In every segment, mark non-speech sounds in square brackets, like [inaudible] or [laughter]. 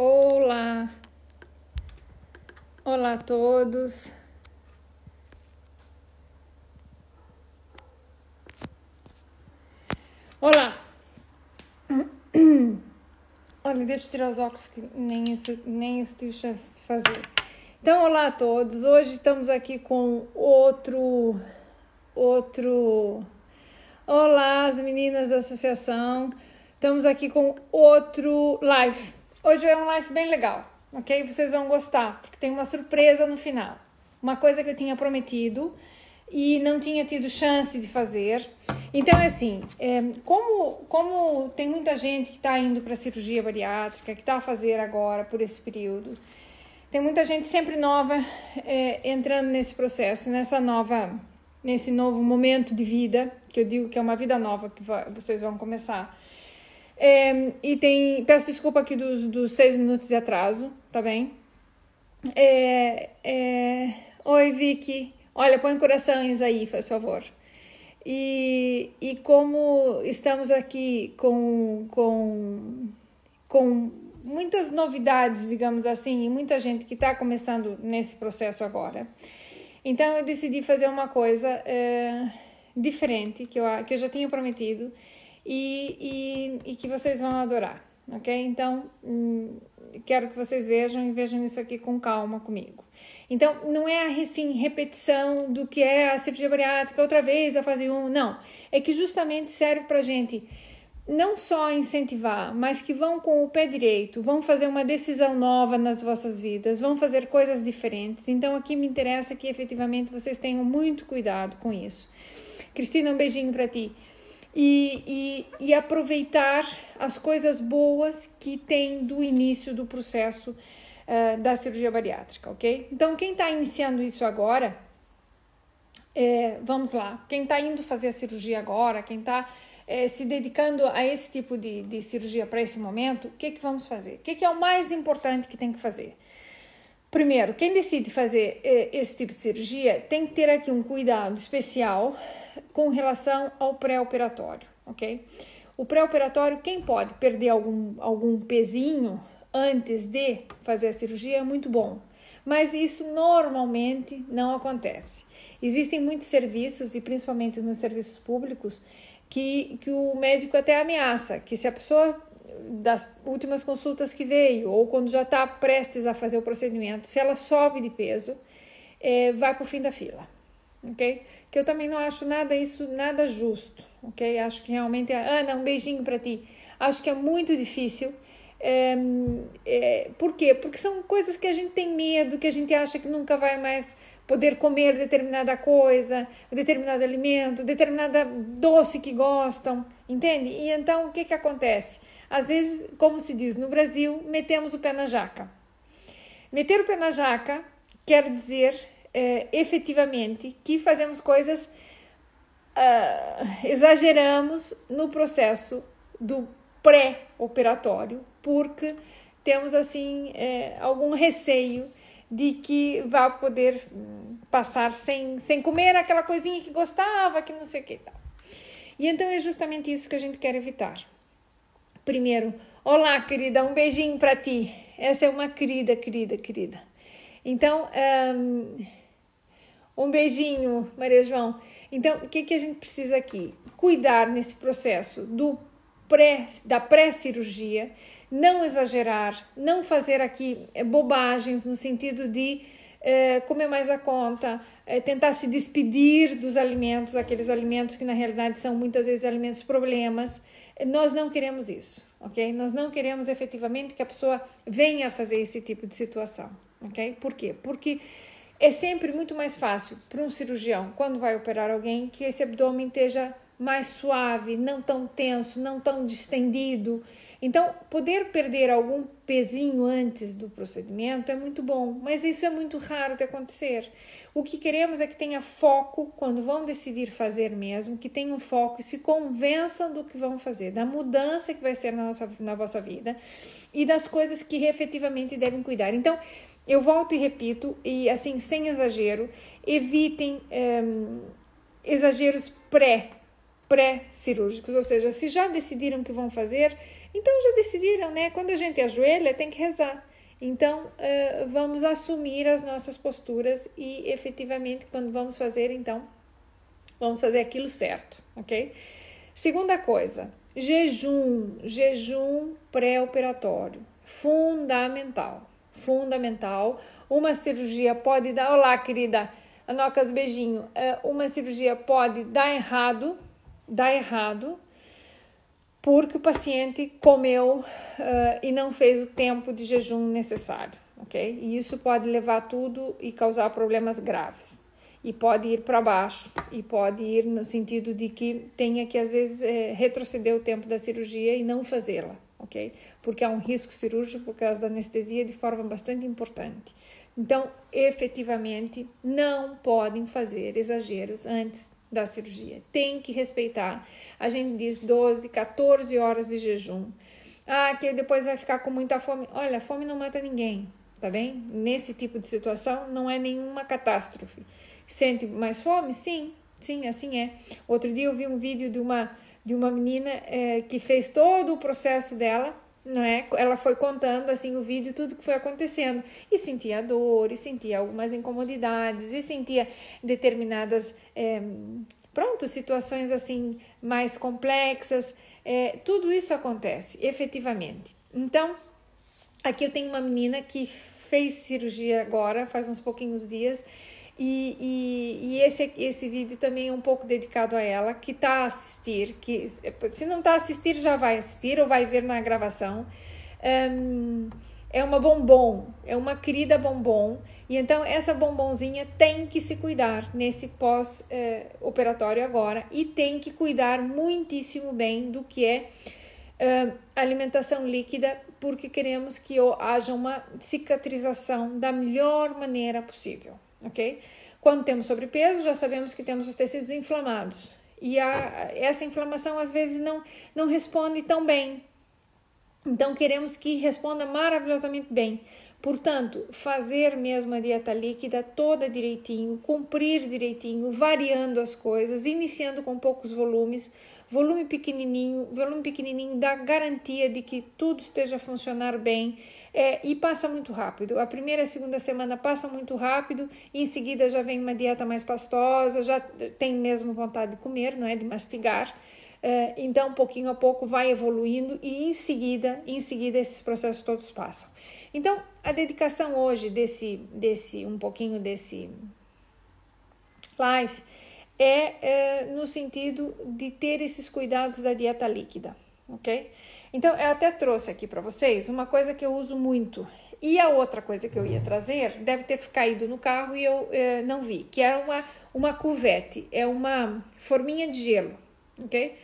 Olá! Olá a todos! Olá! Olha, deixa eu tirar os óculos que nem isso, nem isso tive chance de fazer. Então, olá a todos! Hoje estamos aqui com outro. Outro. Olá, as meninas da associação! Estamos aqui com outro live Hoje é um live bem legal, ok? Vocês vão gostar, porque tem uma surpresa no final. Uma coisa que eu tinha prometido e não tinha tido chance de fazer. Então, é assim, é, como, como tem muita gente que está indo para cirurgia bariátrica, que está a fazer agora por esse período, tem muita gente sempre nova é, entrando nesse processo, nessa nova, nesse novo momento de vida, que eu digo que é uma vida nova que vocês vão começar. É, e tem. Peço desculpa aqui dos, dos seis minutos de atraso, tá bem? É, é, Oi, Vicky. Olha, põe corações aí, faz favor. E, e como estamos aqui com, com, com muitas novidades, digamos assim, e muita gente que está começando nesse processo agora. Então eu decidi fazer uma coisa é, diferente que eu, que eu já tinha prometido e, e, e que vocês vão adorar, ok? Então, hum, quero que vocês vejam e vejam isso aqui com calma comigo. Então, não é assim, repetição do que é a cirurgia bariátrica, outra vez a fase 1, não. É que justamente serve para gente não só incentivar, mas que vão com o pé direito, vão fazer uma decisão nova nas vossas vidas, vão fazer coisas diferentes. Então, aqui me interessa que efetivamente vocês tenham muito cuidado com isso. Cristina, um beijinho para ti e, e, e aproveitar as coisas boas que tem do início do processo uh, da cirurgia bariátrica, ok? Então, quem está iniciando isso agora, é, vamos lá, quem está indo fazer a cirurgia agora, quem está é, se dedicando a esse tipo de, de cirurgia para esse momento, o que, que vamos fazer? O que, que é o mais importante que tem que fazer? Primeiro, quem decide fazer é, esse tipo de cirurgia tem que ter aqui um cuidado especial com relação ao pré-operatório, ok? O pré-operatório, quem pode perder algum, algum pezinho antes de fazer a cirurgia é muito bom, mas isso normalmente não acontece. Existem muitos serviços, e principalmente nos serviços públicos, que, que o médico até ameaça que se a pessoa das últimas consultas que veio, ou quando já está prestes a fazer o procedimento, se ela sobe de peso, é, vai para o fim da fila, ok? que eu também não acho nada isso nada justo, ok? Acho que realmente, Ana, um beijinho para ti. Acho que é muito difícil. É, é, por quê? Porque são coisas que a gente tem medo, que a gente acha que nunca vai mais poder comer determinada coisa, determinado alimento, determinada doce que gostam, entende? E então o que que acontece? Às vezes, como se diz no Brasil, metemos o pé na jaca. Meter o pé na jaca quer dizer é, efetivamente que fazemos coisas, uh, exageramos no processo do pré-operatório, porque temos assim é, algum receio de que vá poder passar sem, sem comer aquela coisinha que gostava, que não sei o que tal. E então é justamente isso que a gente quer evitar. Primeiro, olá, querida, um beijinho para ti. Essa é uma querida, querida, querida. Então, um, um beijinho, Maria João. Então, o que, que a gente precisa aqui? Cuidar nesse processo do pré, da pré-cirurgia, não exagerar, não fazer aqui eh, bobagens no sentido de é, comer mais a conta, é, tentar se despedir dos alimentos, aqueles alimentos que na realidade são muitas vezes alimentos problemas. Nós não queremos isso, ok? Nós não queremos efetivamente que a pessoa venha a fazer esse tipo de situação, ok? Por quê? Porque é sempre muito mais fácil para um cirurgião, quando vai operar alguém, que esse abdômen esteja mais suave, não tão tenso, não tão distendido. Então, poder perder algum pezinho antes do procedimento é muito bom, mas isso é muito raro de acontecer. O que queremos é que tenha foco quando vão decidir fazer mesmo, que tenham foco e se convençam do que vão fazer, da mudança que vai ser na, nossa, na vossa vida e das coisas que efetivamente devem cuidar. Então, eu volto e repito, e assim, sem exagero, evitem um, exageros pré, pré-cirúrgicos, ou seja, se já decidiram que vão fazer, Então já decidiram, né? Quando a gente ajoelha, tem que rezar. Então, uh, vamos assumir as nossas posturas e efetivamente, quando vamos fazer, então, vamos fazer aquilo certo, ok? Segunda coisa, jejum, jejum pré-operatório, fundamental, fundamental. Uma cirurgia pode dar, olá querida, Anocas, beijinho. Uh, uma cirurgia pode dar errado, dar errado, porque o paciente comeu uh, e não fez o tempo de jejum necessário, ok? E isso pode levar tudo e causar problemas graves. E pode ir para baixo, e pode ir no sentido de que tenha que, às vezes, é, retroceder o tempo da cirurgia e não fazê-la, ok? Porque há um risco cirúrgico por causa da anestesia de forma bastante importante. Então, efetivamente, não podem fazer exageros antes da cirurgia. Tem que respeitar. A gente diz 12, 14 horas de jejum. Ah, que depois vai ficar com muita fome. Olha, fome não mata ninguém, tá bem? Nesse tipo de situação não é nenhuma catástrofe. Sente mais fome? Sim, sim, assim é. Outro dia eu vi um vídeo de uma, de uma menina é, que fez todo o processo dela, não é? Ela foi contando assim o vídeo, tudo que foi acontecendo. E sentia dor, e sentia algumas incomodidades, e sentia determinadas, é, pronto, situações assim mais complexas. É, tudo isso acontece, efetivamente. Então, aqui eu tenho uma menina que fez cirurgia agora, faz uns pouquinhos dias, e, e, e, esse, esse vídeo também é um pouco dedicado a ela, que está a assistir, que se não está a assistir, já vai assistir ou vai ver na gravação. Um, é uma bombom, é uma querida bombom, e então essa bombonzinha tem que se cuidar nesse pós-operatório agora e tem que cuidar muitíssimo bem do que é alimentação líquida, porque queremos que haja uma cicatrização da melhor maneira possível, ok? Quando temos sobrepeso, já sabemos que temos os tecidos inflamados. E a, essa inflamação às vezes não, não responde tão bem. Então queremos que responda maravilhosamente bem. Portanto, fazer mesmo a dieta líquida toda direitinho, cumprir direitinho, variando as coisas, iniciando com poucos volumes, volume pequenininho, volume pequenininho dá garantia de que tudo esteja a funcionar bem é, e passa muito rápido. A primeira e a segunda semana passa muito rápido, em seguida já vem uma dieta mais pastosa, já tem mesmo vontade de comer, não é, de mastigar. É, então, pouquinho a pouco vai evoluindo e em seguida, em seguida esses processos todos passam. Então, a dedicação hoje desse, desse um pouquinho desse live é, é no sentido de ter esses cuidados da dieta líquida, ok? Então, eu até trouxe aqui para vocês uma coisa que eu uso muito. E a outra coisa que eu ia trazer deve ter caído no carro e eu é, não vi, que é uma, uma cuvete, é uma forminha de gelo, ok?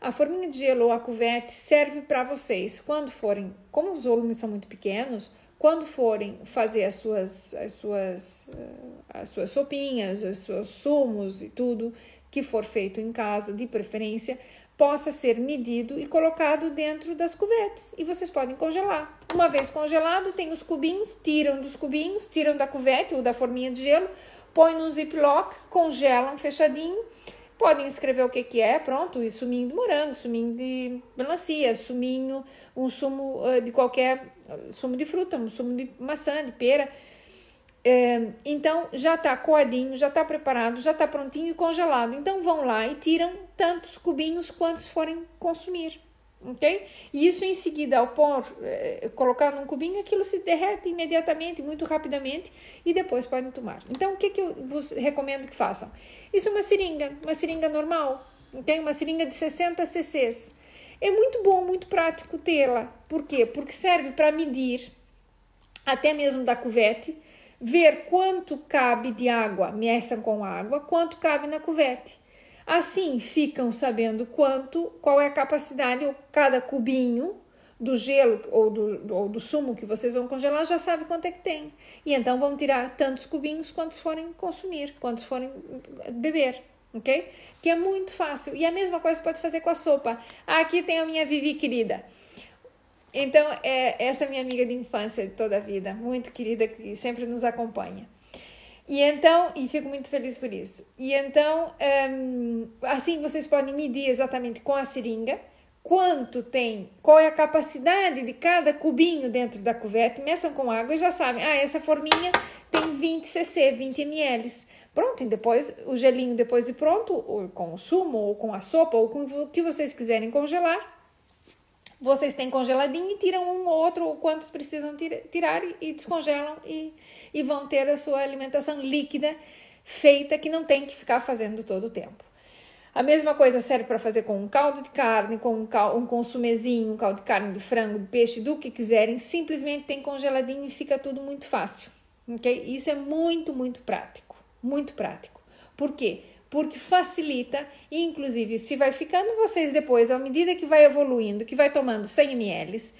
A forminha de gelo ou a cuvete serve para vocês quando forem, como os volumes são muito pequenos, quando forem fazer as suas, as suas, eh, as suas sopinhas, os seus sumos e tudo que for feito em casa, de preferência, possa ser medido e colocado dentro das cuvetes. E vocês podem congelar. Uma vez congelado, tem os cubinhos, tiram dos cubinhos, tiram da cuvete ou da forminha de gelo, põe no ziplock, congelam fechadinho Podem escrever o que, que é, pronto, e suminho de morango, suminho de melancia, suminho, um sumo uh, de qualquer, uh, sumo de fruta, um sumo de maçã, de pera. É, então já está coadinho, já está preparado, já está prontinho e congelado. Então vão lá e tiram tantos cubinhos quantos forem consumir ok? E isso em seguida, ao pôr, eh, colocar num cubinho, aquilo se derrete imediatamente, muito rapidamente, e depois podem tomar. Então, o que, que eu vos recomendo que façam? Isso é uma seringa, uma seringa normal, ok? Uma seringa de 60 cc's. É muito bom, muito prático tê-la. Por quê? Porque serve para medir, até mesmo da cuvete, ver quanto cabe de água, meçam com água, quanto cabe na cuvete. Assim, ficam sabendo quanto, qual é a capacidade, ou cada cubinho do gelo ou do, ou do sumo que vocês vão congelar já sabe quanto é que tem. E então vão tirar tantos cubinhos quantos forem consumir, quantos forem beber, ok? Que é muito fácil. E a mesma coisa pode fazer com a sopa. Aqui tem a minha Vivi querida. Então, é essa minha amiga de infância de toda a vida, muito querida, que sempre nos acompanha. E então, e fico muito feliz por isso. E então, um, assim vocês podem medir exatamente com a seringa quanto tem, qual é a capacidade de cada cubinho dentro da cuvete, meçam com água e já sabem, ah, essa forminha tem 20 cc, 20 ml. Pronto, e depois o gelinho depois de pronto, ou com o sumo, ou com a sopa, ou com o que vocês quiserem congelar, vocês têm congeladinho e tiram um ou outro, ou quantos precisam tirar e descongelam e, e vão ter a sua alimentação líquida feita que não tem que ficar fazendo todo o tempo. A mesma coisa serve para fazer com um caldo de carne, com um, cal, um consumezinho, um caldo de carne de frango, de peixe, do que quiserem. Simplesmente tem congeladinho e fica tudo muito fácil. Ok? Isso é muito, muito prático. Muito prático. Por quê? Porque facilita e, inclusive, se vai ficando vocês depois, à medida que vai evoluindo, que vai tomando 100 ml,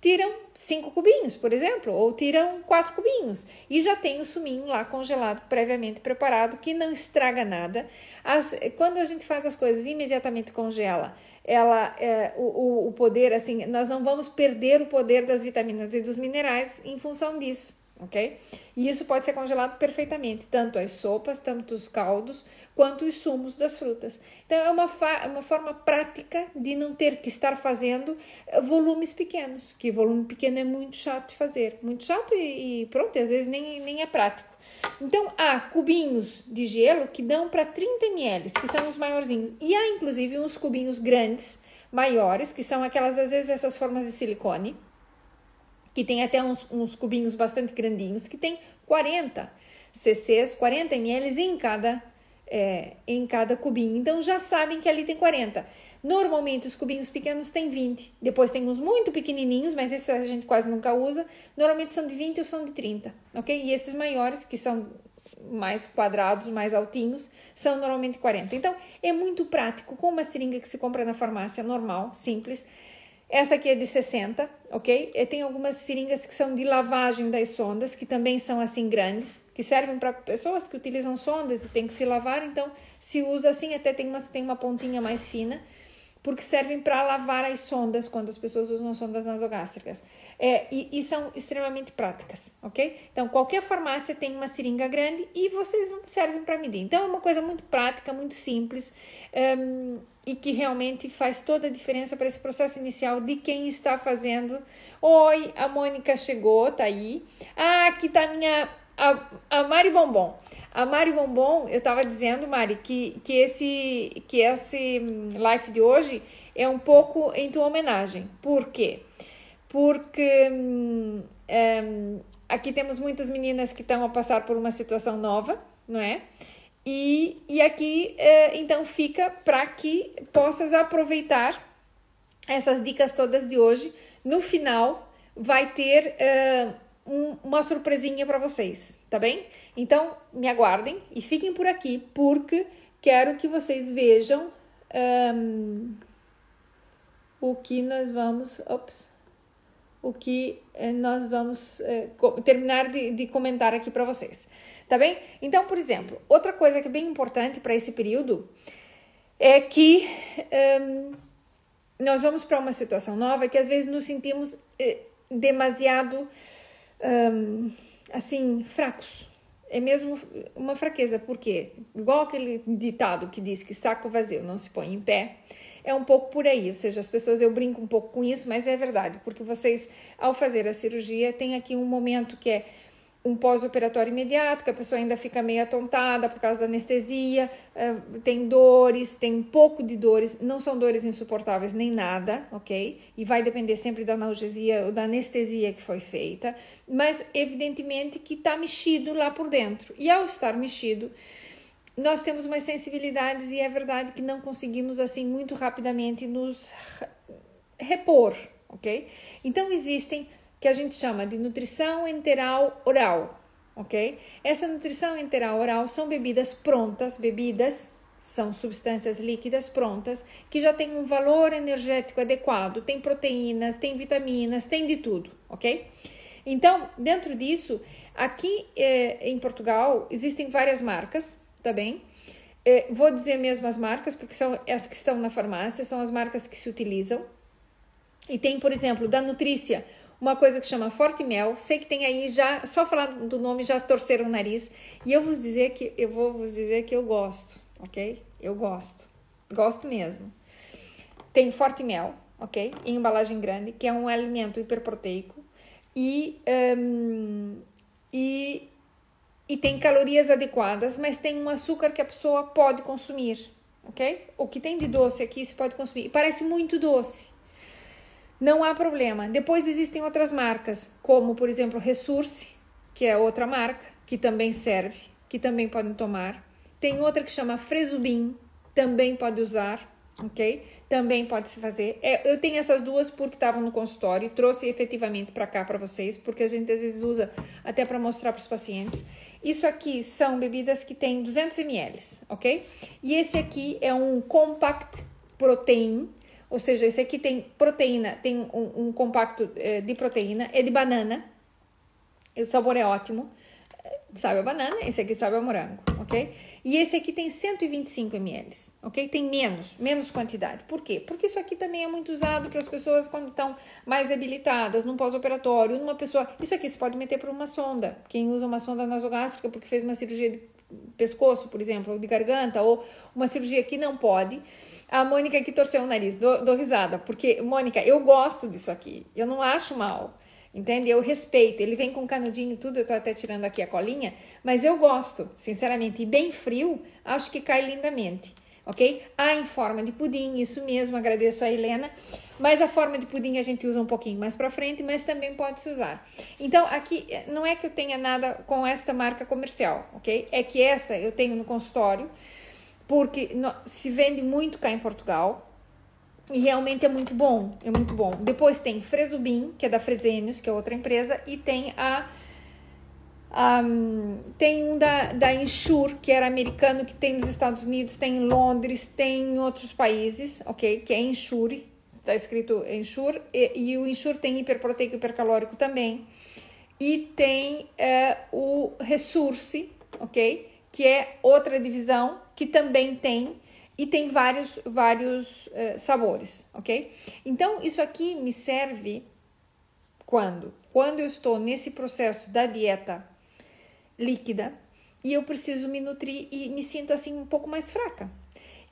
tiram cinco cubinhos, por exemplo, ou tiram quatro cubinhos e já tem o suminho lá congelado, previamente preparado, que não estraga nada. As, quando a gente faz as coisas imediatamente congela, ela é, o, o poder, assim, nós não vamos perder o poder das vitaminas e dos minerais em função disso ok? E isso pode ser congelado perfeitamente, tanto as sopas, tanto os caldos, quanto os sumos das frutas. Então, é uma, uma forma prática de não ter que estar fazendo eh, volumes pequenos, que volume pequeno é muito chato de fazer, muito chato e, e pronto, às vezes nem, nem é prático. Então, há cubinhos de gelo que dão para 30 ml, que são os maiorzinhos, e há inclusive uns cubinhos grandes, maiores, que são aquelas, às vezes, essas formas de silicone, que tem até uns, uns cubinhos bastante grandinhos, que tem 40 cc's, 40 ml em cada, é, em cada cubinho. Então já sabem que ali tem 40. Normalmente os cubinhos pequenos têm 20. Depois tem uns muito pequenininhos, mas esses a gente quase nunca usa. Normalmente são de 20 ou são de 30, ok? E esses maiores, que são mais quadrados, mais altinhos, são normalmente 40. Então é muito prático, com uma seringa que se compra na farmácia normal, simples. Essa aqui é de 60, ok? E tem algumas seringas que são de lavagem das sondas, que também são assim grandes, que servem para pessoas que utilizam sondas e tem que se lavar, então se usa assim, até tem uma, tem uma pontinha mais fina porque servem para lavar as sondas quando as pessoas usam sondas nasogástricas. É, e, e, são extremamente práticas, ok? Então, qualquer farmácia tem uma seringa grande e vocês servem para medir. Então, é uma coisa muito prática, muito simples um, e que realmente faz toda a diferença para esse processo inicial de quem está fazendo. Oi, a Mônica chegou, tá aí. Ah, aqui tá a minha. A, a Mari Bombom. A Mari Bombom, eu estava dizendo, Mari, que, que, esse, que esse live de hoje é um pouco em tua homenagem. Por quê? Porque hum, hum, aqui temos muitas meninas que estão a passar por uma situação nova, não é? E, e aqui, é, então, fica para que possas aproveitar essas dicas todas de hoje. No final, vai ter uh, um, uma surpresinha para vocês, tá bem? Então, me aguardem e fiquem por aqui, porque quero que vocês vejam um, o que nós vamos. Ops, o que eh, nós vamos eh, terminar de, de comentar aqui para vocês. Tá bem? Então, por exemplo, outra coisa que é bem importante para esse período é que um, nós vamos para uma situação nova que às vezes nos sentimos eh, demasiado um, assim fracos é mesmo uma fraqueza, porque, igual aquele ditado que diz que saco vazio não se põe em pé, é um pouco por aí. Ou seja, as pessoas, eu brinco um pouco com isso, mas é verdade, porque vocês, ao fazer a cirurgia, tem aqui um momento que é um pós-operatório imediato, que a pessoa ainda fica meio atontada por causa da anestesia, uh, tem dores, tem um pouco de dores, não são dores insuportáveis nem nada, ok? E vai depender sempre da analgesia ou da anestesia que foi feita, mas evidentemente que está mexido lá por dentro. E ao estar mexido, nós temos umas sensibilidades e é verdade que não conseguimos assim muito rapidamente nos repor, ok? Então existem que a gente chama de nutrição enteral oral, ok? Essa nutrição enteral oral são bebidas prontas, bebidas são substâncias líquidas prontas que já têm um valor energético adequado, tem proteínas, tem vitaminas, tem de tudo, ok? Então, dentro disso, aqui eh, em Portugal existem várias marcas, tá bem? Eh, vou dizer mesmo as marcas, porque são as que estão na farmácia, são as marcas que se utilizam. E tem, por exemplo, da Nutrícia, uma coisa que chama Forte Mel. Sei que tem aí já, só falar do nome já torceram o nariz. E eu vos dizer que eu vou vos dizer que eu gosto, ok? Eu gosto. Gosto mesmo. Tem Forte Mel, ok? Em embalagem grande, que é um alimento hiperproteico e, um, e, e tem calorias adequadas, mas tem um açúcar que a pessoa pode consumir, ok? O que tem de doce aqui se pode consumir. E parece muito doce. Não há problema. Depois existem outras marcas, como por exemplo Resource, que é outra marca que também serve, que também podem tomar. Tem outra que chama Fresubin, também pode usar, ok? Também pode se fazer. É, eu tenho essas duas porque estavam no consultório, trouxe efetivamente para cá para vocês, porque a gente às vezes usa até para mostrar para os pacientes. Isso aqui são bebidas que têm 200 ml, ok? E esse aqui é um Compact Protein, ou seja, esse aqui tem proteína, tem um, um compacto eh, de proteína, é de banana, o sabor é ótimo, sabe a banana, esse aqui sabe a morango, ok? E esse aqui tem 125 ml, ok? Tem menos, menos quantidade. Por quê? Porque isso aqui também é muito usado para as pessoas quando estão mais debilitadas, num pós-operatório, numa pessoa... Isso aqui se pode meter por uma sonda. Quem usa uma sonda nasogástrica porque fez uma cirurgia de pescoço, por exemplo, ou de garganta, ou uma cirurgia que não pode. A Mônica aqui torceu o nariz, dou, dou risada, porque, Mônica, eu gosto disso aqui, eu não acho mal. Entende? Eu respeito. Ele vem com canudinho tudo, eu tô até tirando aqui a colinha, mas eu gosto, sinceramente. E bem frio, acho que cai lindamente. Ok? Ah, em forma de pudim, isso mesmo, agradeço a Helena. Mas a forma de pudim a gente usa um pouquinho mais para frente, mas também pode se usar. Então, aqui não é que eu tenha nada com esta marca comercial, ok? É que essa eu tenho no consultório, porque se vende muito cá em Portugal, e realmente é muito bom, é muito bom. Depois tem Fresubin, que é da Fresenius, que é outra empresa, e tem a um, tem um da, da Ensure, que era americano, que tem nos Estados Unidos, tem em Londres, tem em outros países, ok? Que é Ensure, está escrito Ensure, e, e o Ensure tem hiperproteico e hipercalórico também. E tem é, o Resource, ok? Que é outra divisão que também tem e tem vários, vários uh, sabores, ok? Então, isso aqui me serve quando? Quando eu estou nesse processo da dieta líquida e eu preciso me nutrir e me sinto assim um pouco mais fraca.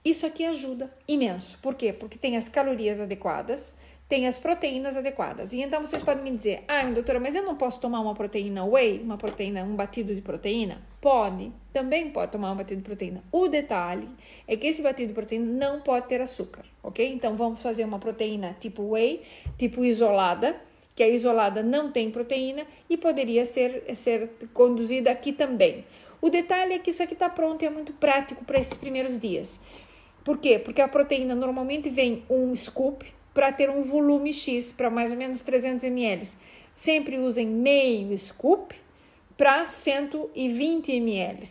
Isso aqui ajuda imenso. Por quê? Porque tem as calorias adequadas, tem as proteínas adequadas. E então vocês podem me dizer: "Ah, doutora, mas eu não posso tomar uma proteína whey, uma proteína, um batido de proteína?" Pode, também pode tomar um batido de proteína. O detalhe é que esse batido de proteína não pode ter açúcar, ok? Então vamos fazer uma proteína tipo whey, tipo isolada, que a isolada não tem proteína e poderia ser, ser conduzida aqui também. O detalhe é que isso aqui está pronto e é muito prático para esses primeiros dias. Por quê? Porque a proteína normalmente vem um scoop para ter um volume X, para mais ou menos 300 ml. Sempre usem meio scoop para 120 ml.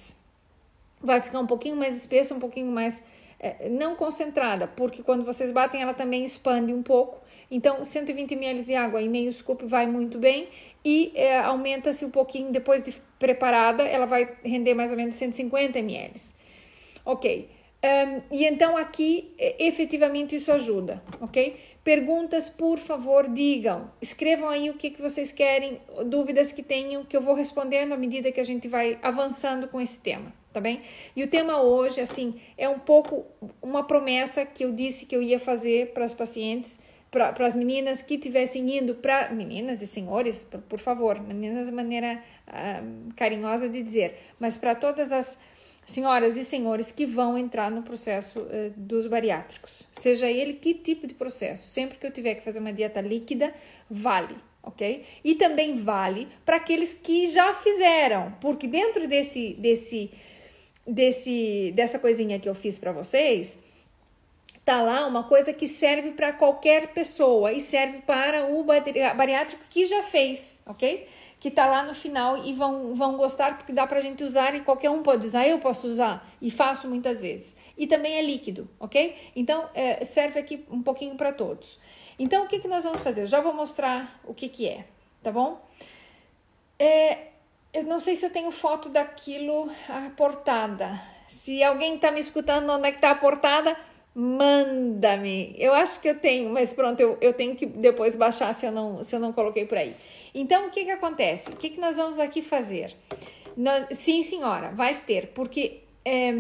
Vai ficar um pouquinho mais espessa, um pouquinho mais é, não concentrada, porque quando vocês batem ela também expande um pouco. Então, 120 ml de água e meio scoop vai muito bem e é, aumenta-se um pouquinho depois de preparada, ela vai render mais ou menos 150 ml. Ok. Um, e então aqui efetivamente isso ajuda, ok? Perguntas, por favor, digam. Escrevam aí o que, que vocês querem, dúvidas que tenham, que eu vou respondendo à medida que a gente vai avançando com esse tema, tá bem? E o tema hoje, assim, é um pouco uma promessa que eu disse que eu ia fazer para as pacientes, para as meninas que estivessem indo para. Meninas e senhores, por favor, meninas de maneira ah, carinhosa de dizer, mas para todas as senhoras e senhores que vão entrar no processo uh, dos bariátricos, seja ele que tipo de processo, sempre que eu tiver que fazer uma dieta líquida, vale, ok? E também vale para aqueles que já fizeram, porque dentro desse, desse, desse, dessa coisinha que eu fiz para vocês, tá lá uma coisa que serve para qualquer pessoa e serve para o bariátrico que já fez, ok? Que tá lá no final e vão, vão gostar porque dá pra gente usar e qualquer um pode usar, eu posso usar e faço muitas vezes. E também é líquido, ok? Então é, serve aqui um pouquinho para todos. Então o que, que nós vamos fazer? Eu já vou mostrar o que, que é, tá bom? É, eu não sei se eu tenho foto daquilo, a portada. Se alguém tá me escutando onde é que tá a portada, manda-me. Eu acho que eu tenho, mas pronto, eu, eu tenho que depois baixar se eu não, se eu não coloquei por aí. Então, o que, que acontece? O que, que nós vamos aqui fazer? Nós, sim, senhora, vai ter, porque é,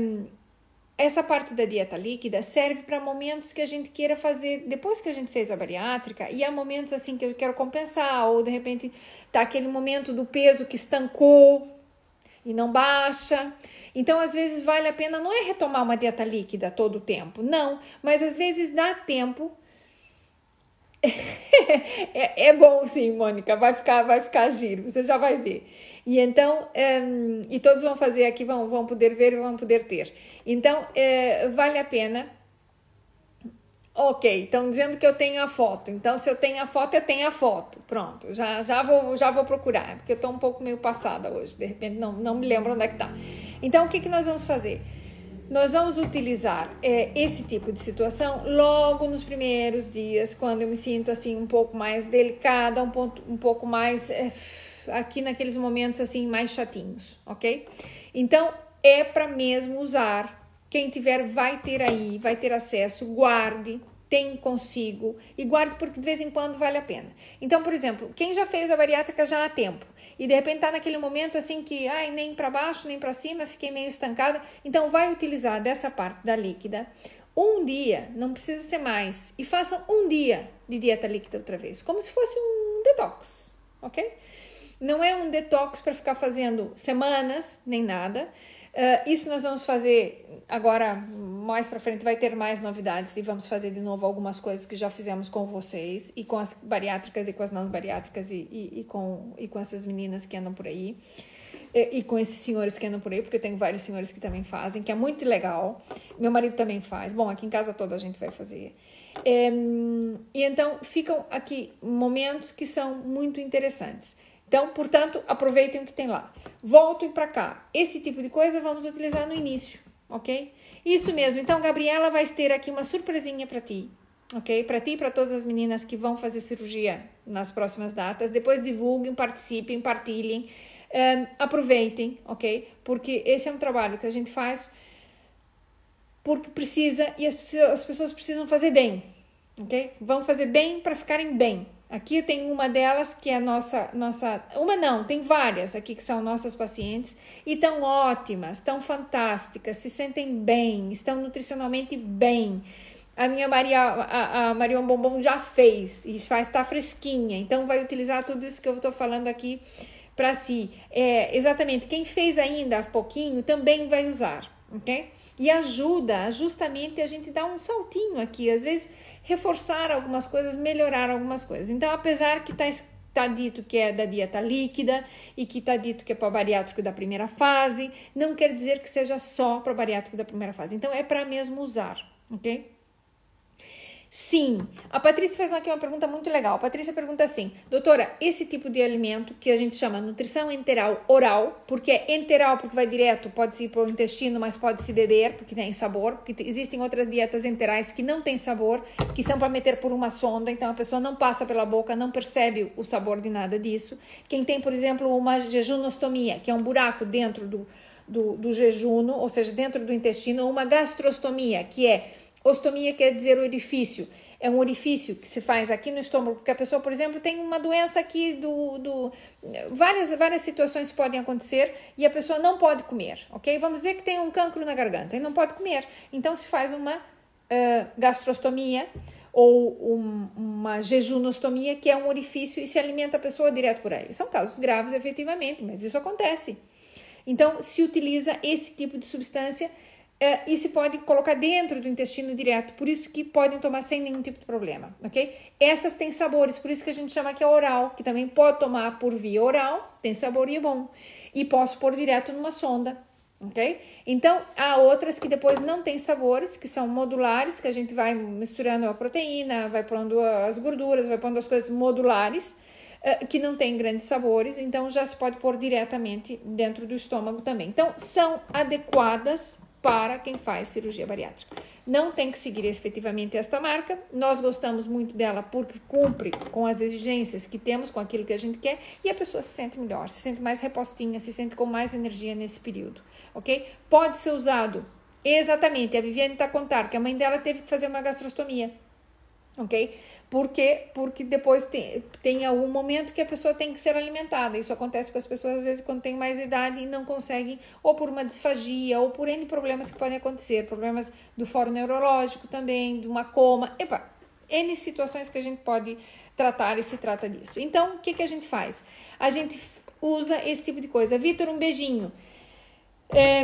essa parte da dieta líquida serve para momentos que a gente queira fazer depois que a gente fez a bariátrica e há momentos assim que eu quero compensar ou de repente tá aquele momento do peso que estancou e não baixa. Então, às vezes vale a pena não é retomar uma dieta líquida todo o tempo, não, mas às vezes dá tempo [laughs] é, é, bom sim, Mônica, vai ficar, vai ficar giro, você já vai ver. E então, um, e todos vão fazer aqui, vão, vão poder ver e vão poder ter. Então, é, vale a pena. Ok, estão dizendo que eu tenho a foto. Então, se eu tenho a foto, eu tenho a foto. Pronto, já, já, vou, já vou procurar, porque eu estou um pouco meio passada hoje. De repente, não, não me lembro onde é que está. Então, o que, que nós vamos fazer? Nós vamos utilizar é, esse tipo de situação logo nos primeiros dias, quando eu me sinto assim um pouco mais delicada, um, ponto, um pouco mais é, aqui naqueles momentos assim mais chatinhos, ok? Então é para mesmo usar. Quem tiver vai ter aí, vai ter acesso, guarde, tem consigo e guarde porque de vez em quando vale a pena. Então, por exemplo, quem já fez a bariátrica já há tempo e de repente está naquele momento assim que ai, nem para baixo nem para cima, fiquei meio estancada, então vai utilizar dessa parte da líquida um dia, não precisa ser mais, e faça um dia de dieta líquida outra vez, como se fosse um detox, ok? Não é um detox para ficar fazendo semanas nem nada. Uh, isso nós vamos fazer agora, mais para frente vai ter mais novidades e vamos fazer de novo algumas coisas que já fizemos com vocês e com as bariátricas e com as não bariátricas e, e, e com, e com essas meninas que andam por aí e, e, com esses senhores que andam por aí, porque eu tenho vários senhores que também fazem, que é muito legal. Meu marido também faz. Bom, aqui em casa toda a gente vai fazer. E então ficam aqui momentos que são muito interessantes. Então, portanto, aproveitem o que tem lá. Voltem para cá. Esse tipo de coisa vamos utilizar no início, ok? Isso mesmo. Então, Gabriela vai ter aqui uma surpresinha para ti, ok? Para ti e para todas as meninas que vão fazer cirurgia nas próximas datas. Depois divulguem, participem, partilhem, um, aproveitem, ok? Porque esse é um trabalho que a gente faz porque precisa e as, as pessoas precisam fazer bem, ok? Vão fazer bem para ficarem bem, Aqui tem uma delas que é a nossa, nossa, uma não, tem várias aqui que são nossas pacientes e estão ótimas, estão fantásticas, se sentem bem, estão nutricionalmente bem. A minha Maria, a, a Marion Bombom já fez e faz, está fresquinha, então vai utilizar tudo isso que eu estou falando aqui para si. É, exatamente, quem fez ainda há pouquinho também vai usar, ok? E ajuda justamente a gente dar um saltinho aqui, às vezes reforçar algumas coisas, melhorar algumas coisas. Então, apesar que está tá dito que é da dieta líquida e que está dito que é para bariátrico da primeira fase, não quer dizer que seja só para bariátrico da primeira fase. Então, é para mesmo usar, ok? Sim, a Patrícia fez aqui uma pergunta muito legal. A Patrícia pergunta assim: doutora, esse tipo de alimento que a gente chama nutrição enteral oral, porque é enteral porque vai direto, pode ir para o intestino, mas pode se beber porque tem sabor, porque existem outras dietas enterais que não têm sabor, que são para meter por uma sonda, então a pessoa não passa pela boca, não percebe o sabor de nada disso. Quem tem, por exemplo, uma jejunostomia, que é um buraco dentro do, do, do jejuno, ou seja, dentro do intestino, ou uma gastrostomia, que é Ostomia quer dizer orifício. É um orifício que se faz aqui no estômago, porque a pessoa, por exemplo, tem uma doença aqui do. do várias, várias situações podem acontecer e a pessoa não pode comer, ok? Vamos dizer que tem um cancro na garganta e não pode comer. Então se faz uma uh, gastrostomia ou um, uma jejunostomia, que é um orifício e se alimenta a pessoa direto por aí. São casos graves, efetivamente, mas isso acontece. Então se utiliza esse tipo de substância Uh, e se pode colocar dentro do intestino direto, por isso que podem tomar sem nenhum tipo de problema, ok? Essas têm sabores, por isso que a gente chama que é oral, que também pode tomar por via oral, tem sabor e é bom. E posso pôr direto numa sonda, ok? Então, há outras que depois não têm sabores, que são modulares, que a gente vai misturando a proteína, vai pondo as gorduras, vai pondo as coisas modulares, uh, que não tem grandes sabores, então já se pode pôr diretamente dentro do estômago também. Então, são adequadas para quem faz cirurgia bariátrica. Não tem que seguir efetivamente esta marca. Nós gostamos muito dela porque cumpre com as exigências que temos, com aquilo que a gente quer, e a pessoa se sente melhor, se sente mais repostinha, se sente com mais energia nesse período, ok? Pode ser usado exatamente. A Viviane está a contar que a mãe dela teve que fazer uma gastrostomia, ok? Por quê? Porque depois tem, tem algum momento que a pessoa tem que ser alimentada. Isso acontece com as pessoas, às vezes, quando tem mais idade e não conseguem, ou por uma disfagia, ou por N problemas que podem acontecer, problemas do foro neurológico também, de uma coma, epa, N situações que a gente pode tratar e se trata disso. Então, o que, que a gente faz? A gente usa esse tipo de coisa. Vitor, um beijinho. É,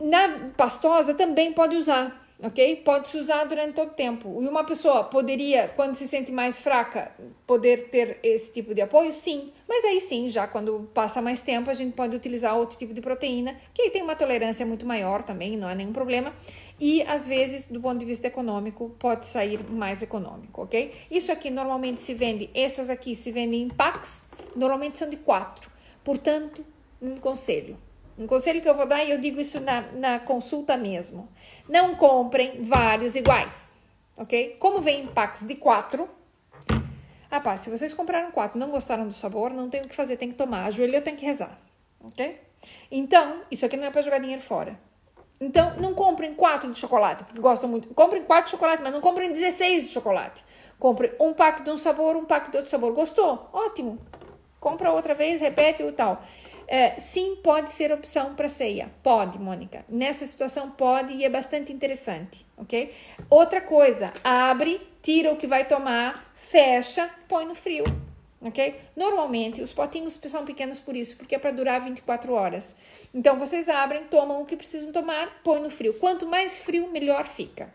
na pastosa também pode usar ok? Pode se usar durante todo o tempo. E uma pessoa poderia, quando se sente mais fraca, poder ter esse tipo de apoio? Sim, mas aí sim, já quando passa mais tempo, a gente pode utilizar outro tipo de proteína, que tem uma tolerância muito maior também, não há nenhum problema. E às vezes, do ponto de vista econômico, pode sair mais econômico, ok? Isso aqui normalmente se vende, essas aqui se vendem em packs, normalmente são de quatro. Portanto, um conselho. Um conselho que eu vou dar, e eu digo isso na, na consulta mesmo não comprem vários iguais, ok? Como vem em packs de quatro, rapaz, se vocês compraram quatro não gostaram do sabor, não tem o que fazer, tem que tomar. Ajoelhou, tem que rezar, ok? Então, isso aqui não é para jogar dinheiro fora. Então, não comprem quatro de chocolate, porque gostam muito. Comprem quatro de chocolate, mas não comprem 16 de chocolate. Compre um pack de um sabor, um pack de outro sabor. Gostou? Ótimo. Compra outra vez, repete o tal. É, sim, pode ser opção para ceia. Pode, Mônica. Nessa situação pode e é bastante interessante, ok? Outra coisa, abre, tira o que vai tomar, fecha, põe no frio, ok? Normalmente os potinhos são pequenos por isso, porque é para durar 24 horas. Então vocês abrem, tomam o que precisam tomar, põe no frio. Quanto mais frio, melhor fica,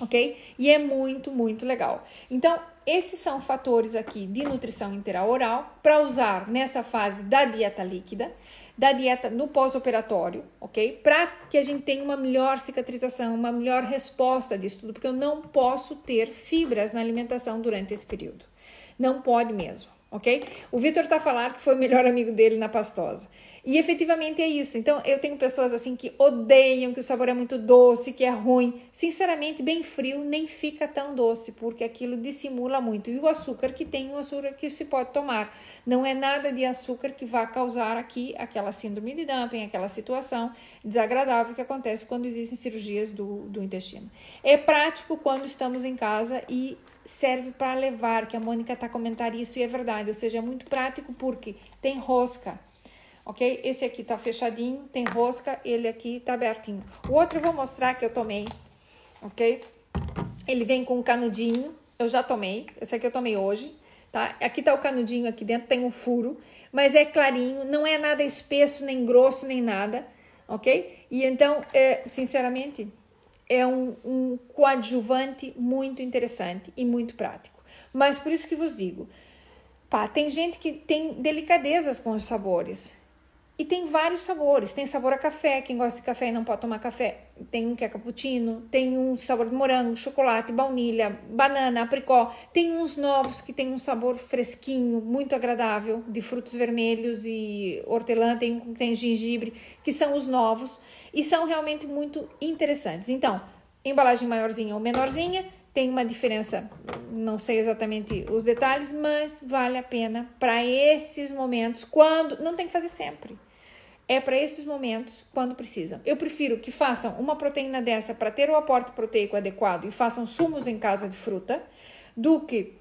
ok? E é muito, muito legal. Então, esses são fatores aqui de nutrição interoral para usar nessa fase da dieta líquida, da dieta no pós-operatório, ok? Para que a gente tenha uma melhor cicatrização, uma melhor resposta disso tudo, porque eu não posso ter fibras na alimentação durante esse período. Não pode mesmo, ok? O Vitor está falando que foi o melhor amigo dele na pastosa. E efetivamente é isso. Então, eu tenho pessoas assim que odeiam, que o sabor é muito doce, que é ruim. Sinceramente, bem frio nem fica tão doce, porque aquilo dissimula muito. E o açúcar que tem, o açúcar que se pode tomar. Não é nada de açúcar que vá causar aqui aquela síndrome de dumping, aquela situação desagradável que acontece quando existem cirurgias do, do intestino. É prático quando estamos em casa e serve para levar, que a Mônica está comentando isso e é verdade, ou seja, é muito prático porque tem rosca, ok? Esse aqui tá fechadinho, tem rosca, ele aqui tá abertinho. O outro eu vou mostrar que eu tomei, ok? Ele vem com um canudinho, eu já tomei, esse aqui eu tomei hoje, tá? Aqui tá o canudinho, aqui dentro tem um furo, mas é clarinho, não é nada espesso, nem grosso, nem nada, ok? E então, é, sinceramente, é um, um coadjuvante muito interessante e muito prático. Mas por isso que vos digo, pá, tem gente que tem delicadezas com os sabores. E tem vários sabores. Tem sabor a café, quem gosta de café e não pode tomar café. Tem um que é cappuccino, tem um sabor de morango, chocolate, baunilha, banana, apricó. Tem uns novos que tem um sabor fresquinho, muito agradável, de frutos vermelhos e hortelã, tem um que tem gengibre, que são os novos e são realmente muito interessantes. Então, embalagem maiorzinha ou menorzinha, tem uma diferença, não sei exatamente os detalhes, mas vale a pena para esses momentos, quando não tem que fazer sempre é para esses momentos quando precisam. Eu prefiro que façam uma proteína dessa para ter o aporte proteico adequado e façam sumos em casa de fruta, do que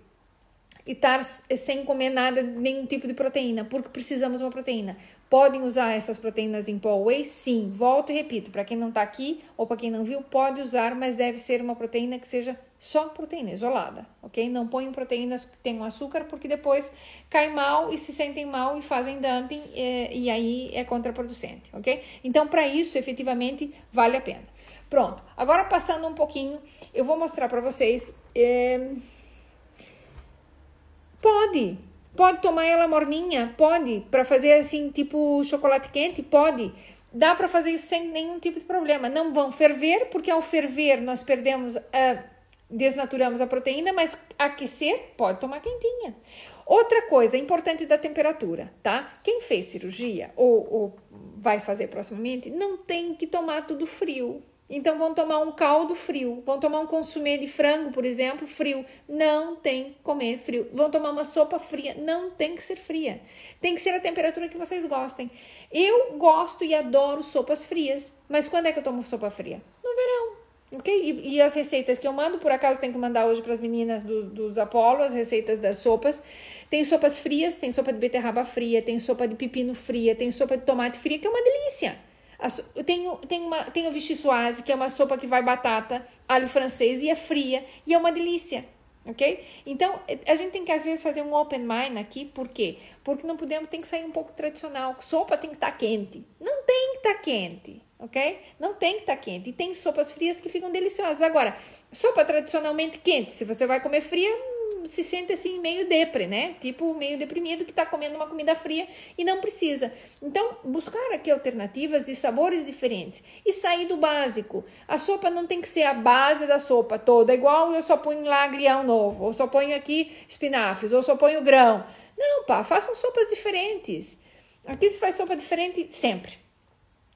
estar sem comer nada, nenhum tipo de proteína, porque precisamos de uma proteína. Podem usar essas proteínas em pó whey? Sim. Volto e repito, para quem não está aqui ou para quem não viu, pode usar, mas deve ser uma proteína que seja só proteína isolada, ok? Não ponham proteínas que tenham açúcar, porque depois cai mal e se sentem mal e fazem dumping e, eh, e aí é contraproducente, ok? Então, para isso, efetivamente, vale a pena. Pronto, agora passando um pouquinho, eu vou mostrar para vocês. É... Pode, pode tomar ela morninha, pode, para fazer assim, tipo chocolate quente, pode. Dá para fazer isso sem nenhum tipo de problema. Não vão ferver, porque ao ferver nós perdemos a desnaturamos a proteína, mas aquecer pode tomar quentinha. Outra coisa importante da temperatura, tá? Quem fez cirurgia ou, ou vai fazer proximamente, não tem que tomar tudo frio. Então vão tomar um caldo frio, vão tomar um consumê de frango, por exemplo, frio. Não tem que comer frio. Vão tomar uma sopa fria, não tem que ser fria. Tem que ser a temperatura que vocês gostem. Eu gosto e adoro sopas frias, mas quando é que eu tomo sopa fria? No verão ok? E, e, as receitas que eu mando, por acaso tenho que mandar hoje para as meninas do, dos Apolo, as receitas das sopas. Tem sopas frias, tem sopa de beterraba fria, tem sopa de pepino fria, tem sopa de tomate fria, que é uma delícia. Tem, tem, uma, tem o vichyssoise, que é uma sopa que vai batata, alho francês e é fria e é uma delícia, ok? Então, a gente tem que às vezes fazer um open mind aqui, por quê? Porque não podemos, tem que sair um pouco tradicional. Sopa tem que estar tá quente. Não tem que estar tá quente, ok? Não tem que estar tá quente. E tem sopas frias que ficam deliciosas. Agora, sopa tradicionalmente quente, se você vai comer fria, se sente assim meio depre, né? Tipo meio deprimido que está comendo uma comida fria e não precisa. Então, buscar aqui alternativas de sabores diferentes e sair do básico. A sopa não tem que ser a base da sopa toda igual, eu só ponho lá agrião novo, ou só ponho aqui espinafres, ou só ponho grão. Não, pá, façam sopas diferentes. Aqui se faz sopa diferente sempre.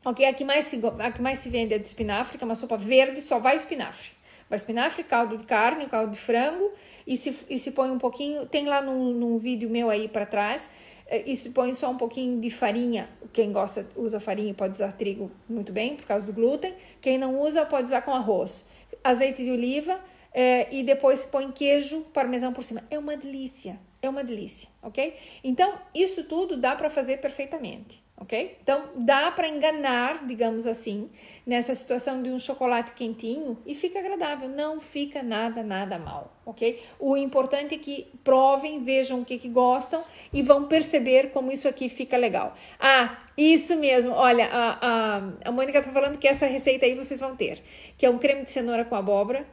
Ok, a que mais se, a que mais se vende é de espinafre, que é uma sopa verde, só vai espinafre. Vai espinafre, caldo de carne, caldo de frango e se, e se põe um pouquinho, tem lá num, num vídeo meu aí para trás, eh, e se põe só um pouquinho de farinha, quem gosta usa farinha pode usar trigo muito bem, por causa do glúten, quem não usa pode usar com arroz, azeite de oliva, é, e depois põe queijo parmesão por cima, é uma delícia, é uma delícia, ok? Então, isso tudo dá para fazer perfeitamente ok? Então dá para enganar, digamos assim, nessa situação de um chocolate quentinho e fica agradável, não fica nada, nada mal, ok? O importante é que provem, vejam o que, que gostam e vão perceber como isso aqui fica legal. Ah, isso mesmo, olha, a, a, a Mônica tá falando que essa receita aí vocês vão ter, que é um creme de cenoura com abóbora,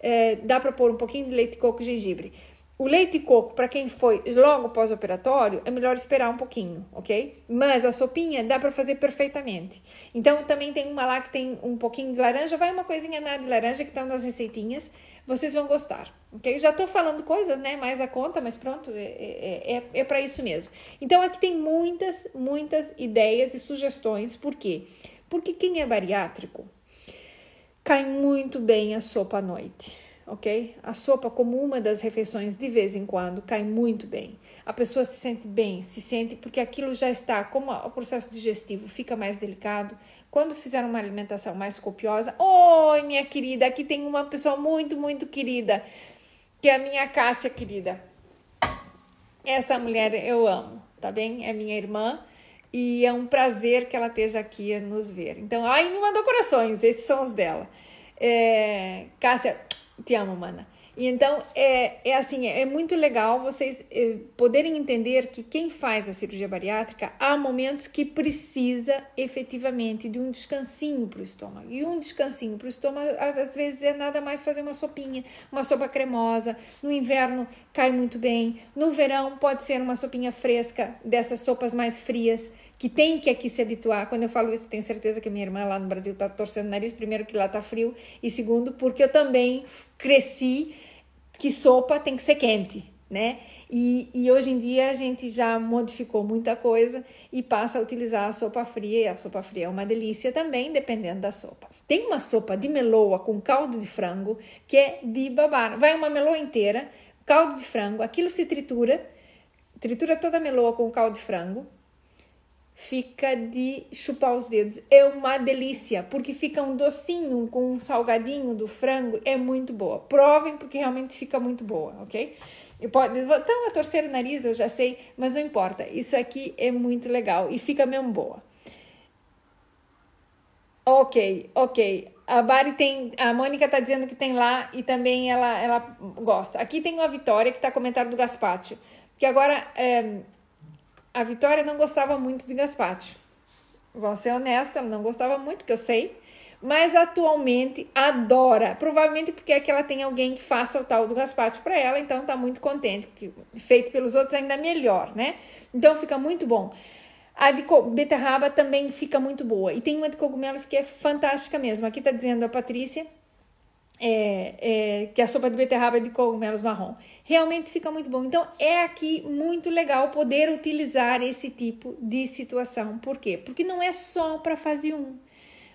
é, dá para pôr um pouquinho de leite de coco e gengibre. O leite de coco, para quem foi logo pós-operatório, é melhor esperar um pouquinho, ok? Mas a sopinha dá para fazer perfeitamente. Então, também tem uma lá que tem um pouquinho de laranja, vai uma coisinha nada de laranja que estão tá nas receitinhas, vocês vão gostar, ok? Já estou falando coisas, né, mais a conta, mas pronto, é, é, é, é para isso mesmo. Então, aqui tem muitas, muitas ideias e sugestões, por quê? Porque quem é bariátrico cai muito bem a sopa à noite ok? A sopa, como uma das refeições de vez em quando, cai muito bem. A pessoa se sente bem, se sente porque aquilo já está, como o processo digestivo fica mais delicado. Quando fizer uma alimentação mais copiosa, oi, minha querida, aqui tem uma pessoa muito, muito querida, que é a minha Cássia querida. Essa mulher eu amo, tá bem? É minha irmã e é um prazer que ela esteja aqui a nos ver. Então, ai, me mandou corações, esses são os dela. É, Cássia, te amo, mana. E então é, é assim, é, é muito legal vocês é, poderem entender que quem faz a cirurgia bariátrica há momentos que precisa efetivamente de um descansinho para o estômago. E um descansinho para o estômago às vezes é nada mais fazer uma sopinha, uma sopa cremosa. No inverno cai muito bem. No verão pode ser uma sopinha fresca dessas sopas mais frias que tem que aqui se habituar. Quando eu falo isso, tenho certeza que minha irmã lá no Brasil está torcendo o nariz, primeiro que lá está frio e segundo porque eu também cresci que sopa tem que ser quente, né? E, e hoje em dia a gente já modificou muita coisa e passa a utilizar a sopa fria, e a sopa fria é uma delícia também, dependendo da sopa. Tem uma sopa de meloa com caldo de frango que é de babar. Vai uma meloa inteira, caldo de frango, aquilo se tritura, tritura toda a meloa com caldo de frango, fica de chupar os dedos. É uma delícia, porque fica um docinho com um salgadinho do frango, é muito boa. Provem, porque realmente fica muito boa, ok? Eu então, a torcer o nariz, eu já sei, mas não importa. Isso aqui é muito legal e fica mesmo boa. Ok, ok. A Bari tem. A Mônica tá dizendo que tem lá e também ela, ela gosta. Aqui tem uma Vitória que tá comentando do Gaspacho. Que agora é, a Vitória não gostava muito de gazpacho. Vou ser honesta, ela não gostava muito, que eu sei, mas atualmente adora. Provavelmente porque é que ela tem alguém que faça o tal do gazpacho para ela, então tá muito contente, porque feito pelos outros ainda melhor, né? Então fica muito bom. A de beterraba também fica muito boa. E tem uma de cogumelos que é fantástica mesmo. Aqui tá dizendo a Patrícia é, é, que a sopa de beterraba é de cogumelos marrom. Realmente fica muito bom. Então, é aqui muito legal poder utilizar esse tipo de situação. Por quê? Porque não é só para fase 1,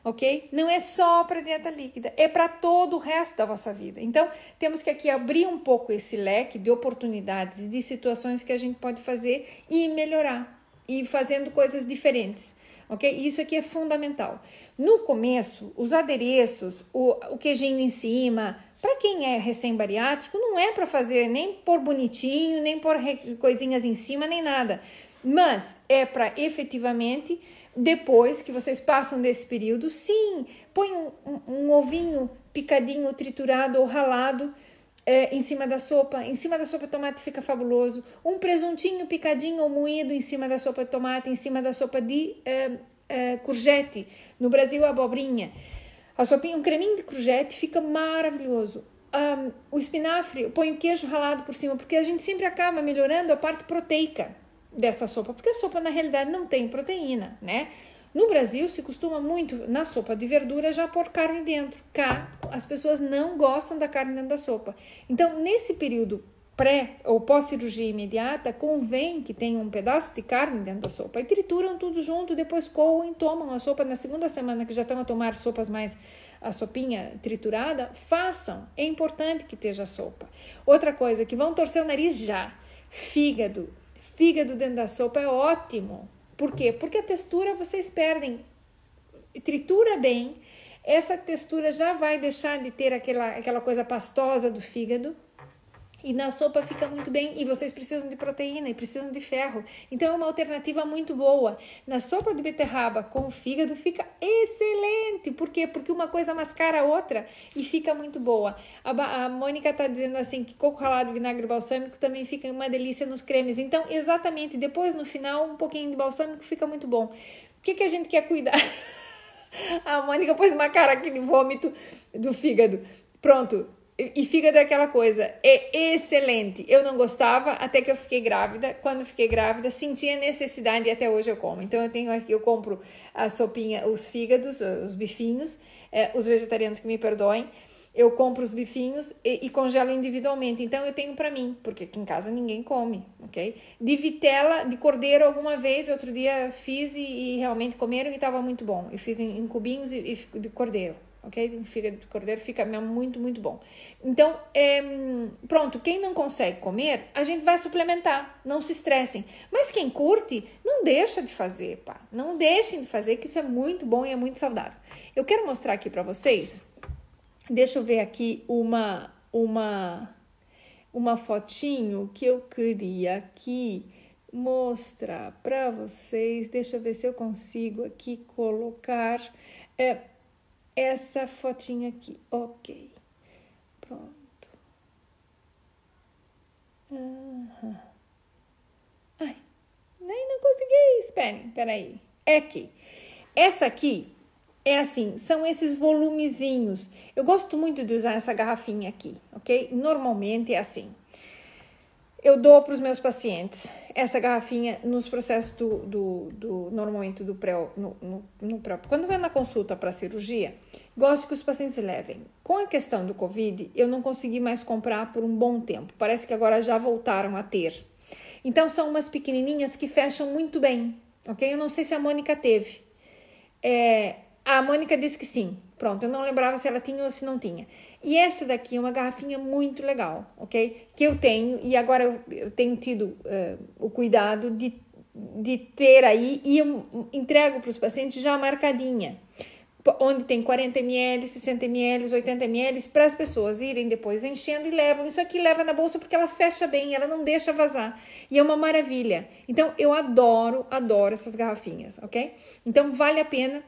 ok? Não é só para dieta líquida, é para todo o resto da vossa vida. Então, temos que aqui abrir um pouco esse leque de oportunidades e de situações que a gente pode fazer e melhorar, e fazendo coisas diferentes. ok? Isso aqui é fundamental. No começo, os adereços, o, o queijinho em cima, para quem é recém-bariátrico, não é para fazer nem por bonitinho, nem por coisinhas em cima, nem nada. Mas é para efetivamente, depois que vocês passam desse período, sim, põe um, um, um ovinho picadinho, triturado ou ralado é, em cima da sopa. Em cima da sopa de tomate fica fabuloso. Um presuntinho picadinho ou moído em cima da sopa de tomate, em cima da sopa de é, é, courgette. No Brasil, abobrinha. A sopinha, um creminho de courgette fica maravilhoso. Um, o espinafre, põe o queijo ralado por cima, porque a gente sempre acaba melhorando a parte proteica dessa sopa, porque a sopa na realidade não tem proteína, né? No Brasil, se costuma muito, na sopa de verdura, já pôr carne dentro. Cá, as pessoas não gostam da carne dentro da sopa. Então, nesse período pré ou pós-cirurgia imediata, convém que tenham um pedaço de carne dentro da sopa. E trituram tudo junto, depois coam e tomam a sopa. Na segunda semana que já estão a tomar sopas mais, a sopinha triturada, façam. É importante que esteja sopa. Outra coisa, que vão torcer o nariz já. Fígado. Fígado dentro da sopa é ótimo. Por quê? Porque a textura vocês perdem. Tritura bem, essa textura já vai deixar de ter aquela, aquela coisa pastosa do fígado e na sopa fica muito bem e vocês precisam de proteína e precisam de ferro. Então é uma alternativa muito boa. Na sopa de beterraba com fígado fica excelente. Por quê? Porque uma coisa mascara a outra e fica muito boa. A, a Mônica está dizendo assim que coco ralado e vinagre balsâmico também fica uma delícia nos cremes. Então, exatamente, depois no final um pouquinho de balsâmico fica muito bom. O que, que a gente quer cuidar? [laughs] a Mônica pôs uma cara aqui de vômito do fígado. Pronto, e fica daquela coisa, é excelente. Eu não gostava até que eu fiquei grávida. Quando fiquei grávida, senti a necessidade e até hoje eu como. Então eu tenho aqui, eu compro a sopinha, os fígados, os bifinhos, é, os vegetarianos que me perdoem. Eu compro os bifinhos e, e congelo individualmente. Então eu tenho para mim, porque aqui em casa ninguém come, ok? De vitela, de cordeiro alguma vez, outro dia fiz e, e realmente comeram e estava muito bom. Eu fiz em, em cubinhos e, e de cordeiro ok? Um fígado de cordeiro fica muito, muito bom. Então, é, pronto, quem não consegue comer, a gente vai suplementar, não se estressem. Mas quem curte, não deixa de fazer, pá. Não deixem de fazer, que isso é muito bom e é muito saudável. Eu quero mostrar aqui para vocês, deixa eu ver aqui uma, uma, uma fotinho que eu queria aqui mostrar para vocês. Deixa eu ver se eu consigo aqui colocar... É, essa fotinha aqui. Ok. Pronto. Uhum. Ai, nem não consegui. Esperem, peraí. É aqui. Essa aqui é assim, são esses volumezinhos. Eu gosto muito de usar essa garrafinha aqui, ok? Normalmente é assim. Eu dou para os meus pacientes essa garrafinha nos processos do, do, do normalmente do pré, no, no, no pré, quando vai na consulta para cirurgia, gosto que os pacientes levem. Com a questão do Covid, eu não consegui mais comprar por um bom tempo. Parece que agora já voltaram a ter. Então são umas pequenininhas que fecham muito bem, ok? Eu não sei se a Mônica teve. É, a Mônica disse que sim. Pronto, eu não lembrava se ela tinha ou se não tinha. E essa daqui é uma garrafinha muito legal, ok? Que eu tenho e agora eu, tenho tido uh, o cuidado de, de ter aí e eu entrego para os pacientes já marcadinha, onde tem 40 ml, 60 ml, 80 ml, para as pessoas irem depois enchendo e levam. Isso aqui leva na bolsa porque ela fecha bem, ela não deixa vazar. E é uma maravilha. Então eu adoro, adoro essas garrafinhas, ok? Então vale a pena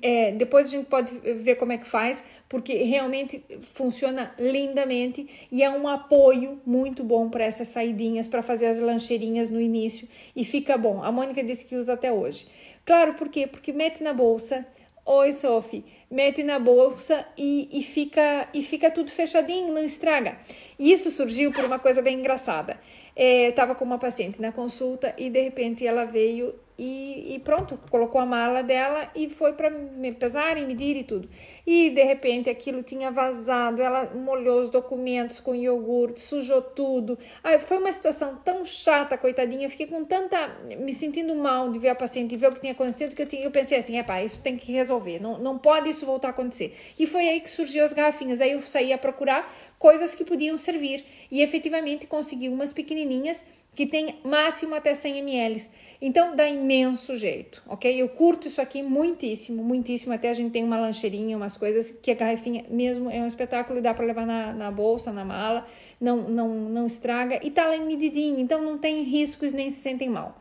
é, depois a gente pode ver como é que faz, porque realmente funciona lindamente e é um apoio muito bom para essas saidinhas, para fazer as lancheirinhas no início e fica bom. A Mônica disse que usa até hoje. Claro, por quê? Porque mete na bolsa. Oi, Sophie. Mete na bolsa e, e, fica, e fica tudo fechadinho, não estraga. Isso surgiu por uma coisa bem engraçada. É, eu estava com uma paciente na consulta e de repente ela veio e, e, pronto, colocou a mala dela e foi para me pesar e medir e tudo. E de repente aquilo tinha vazado, ela molhou os documentos com iogurte, sujou tudo. Ai, foi uma situação tão chata, coitadinha. Fiquei com tanta. me sentindo mal de ver a paciente e ver o que tinha acontecido, que eu, tinha, eu pensei assim: é pá, isso tem que resolver, não, não pode isso voltar a acontecer. E foi aí que surgiu as garrafinhas. Aí eu saí a procurar coisas que podiam servir e efetivamente consegui umas pequenininhas que tem máximo até 100 ml. Então dá imenso jeito, ok? Eu curto isso aqui muitíssimo, muitíssimo. Até a gente tem uma lancheirinha, umas coisas que a garrafinha mesmo é um espetáculo e dá para levar na, na bolsa, na mala, não, não, não estraga e tá lá em medidinho, então não tem riscos nem se sentem mal,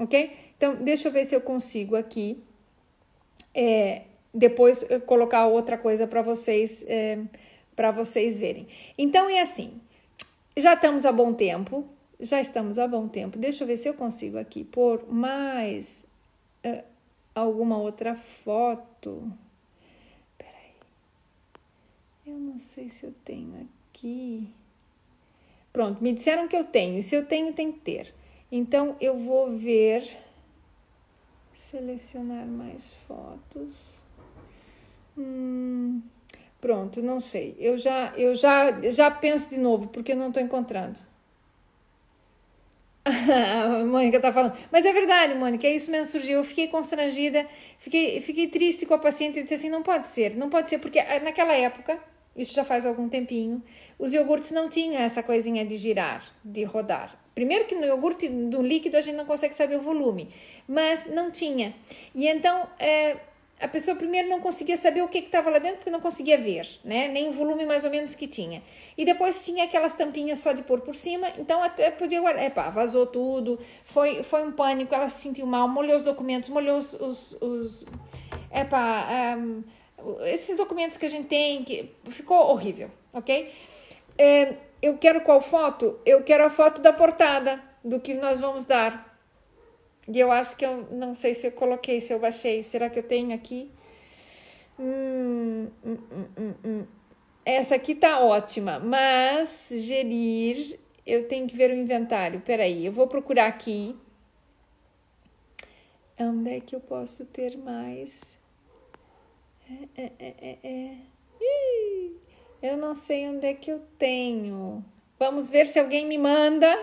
ok? Então deixa eu ver se eu consigo aqui. É, depois colocar outra coisa para vocês é, para vocês verem. Então é assim, já estamos a bom tempo, já estamos há bom tempo. Deixa eu ver se eu consigo aqui pôr mais uh, alguma outra foto. Peraí. Eu não sei se eu tenho aqui. Pronto, me disseram que eu tenho. Se eu tenho, tem que ter. Então eu vou ver. Selecionar mais fotos. Hum, pronto, não sei. Eu já, eu já, já penso de novo porque eu não estou encontrando. [laughs] a Mônica tá falando. Mas é verdade, Mônica, é isso mesmo surgiu. Eu fiquei constrangida, fiquei, fiquei triste com a paciente e disse assim: não pode ser, não pode ser, porque eh, naquela época, isso já faz algum tempinho, os iogurtes não tinham essa coisinha de girar, de rodar. Primeiro que no iogurte do líquido a gente não consegue saber o volume, mas não tinha. E então é, a pessoa primeiro não conseguia saber o que estava lá dentro porque não conseguia ver, né? Nem o volume mais ou menos que tinha. E depois tinha aquelas tampinhas só de pôr por cima, então até podia guardar. Epá, vazou tudo, foi, foi um pânico, ela se sentiu mal, molhou os documentos, molhou os. os, os epá, um, esses documentos que a gente tem, que ficou horrível, ok? É, eu quero qual foto? Eu quero a foto da portada do que nós vamos dar. E eu acho que eu não sei se eu coloquei, se eu baixei. Será que eu tenho aqui? Hum, hum, hum, hum, hum. Essa aqui tá ótima, mas gerir, eu tenho que ver o inventário. Peraí, eu vou procurar aqui. Onde é que eu posso ter mais? É, é, é, é, é. eu não sei onde é que eu tenho. Vamos ver se alguém me manda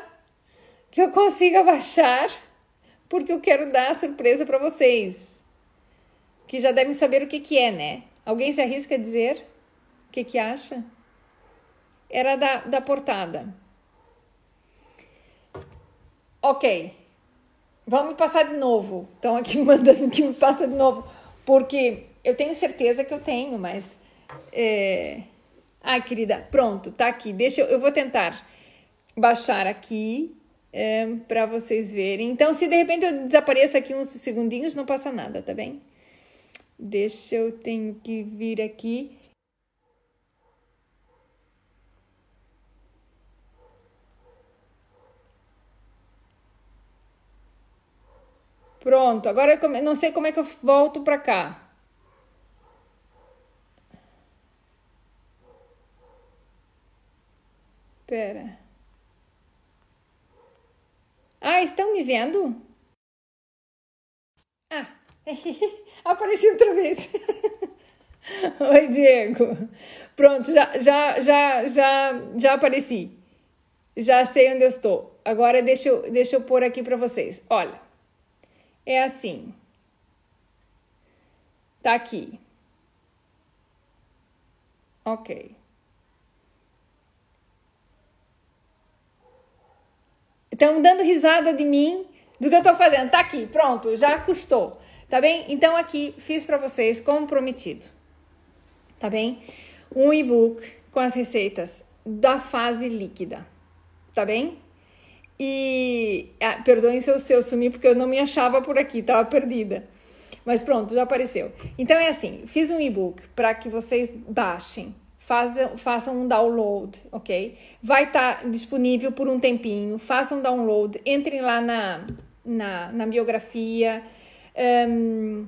que eu consiga baixar porque eu quero dar a surpresa para vocês, que já devem saber o que, que é, né? Alguém se arrisca a dizer o que, que acha? Era da, da portada. Ok, vamos passar de novo. Estão aqui [laughs] mandando que me passa de novo, porque eu tenho certeza que eu tenho, mas. É... Ai, querida, pronto, tá aqui. Deixa eu, eu vou tentar baixar aqui é, para vocês verem. Então, se de repente eu desapareço aqui uns segundinhos, não passa nada, tá bem? Deixa eu tenho que vir aqui. Pronto, agora eu não sei como é que eu volto para cá. Pera. Ah, estão me vendo? Ah, [laughs] apareci outra vez. [laughs] Oi, Diego. Pronto, já, já, já, já, já apareci. Já sei onde eu estou. Agora deixa eu, deixa eu pôr aqui para vocês. Olha, é assim. Tá aqui. Ok. Estão dando risada de mim, do que eu estou fazendo. Tá aqui, pronto, já custou. Tá bem? Então aqui fiz para vocês como prometido. Tá bem? Um e-book com as receitas da fase líquida. Tá bem? E ah, perdoem se eu, se eu sumi porque eu não me achava por aqui, tava perdida. Mas pronto, já apareceu. Então é assim, fiz um e-book para que vocês baixem façam, façam um download, ok? Vai estar tá disponível por um tempinho, façam um download, entrem lá na, na, na biografia, um,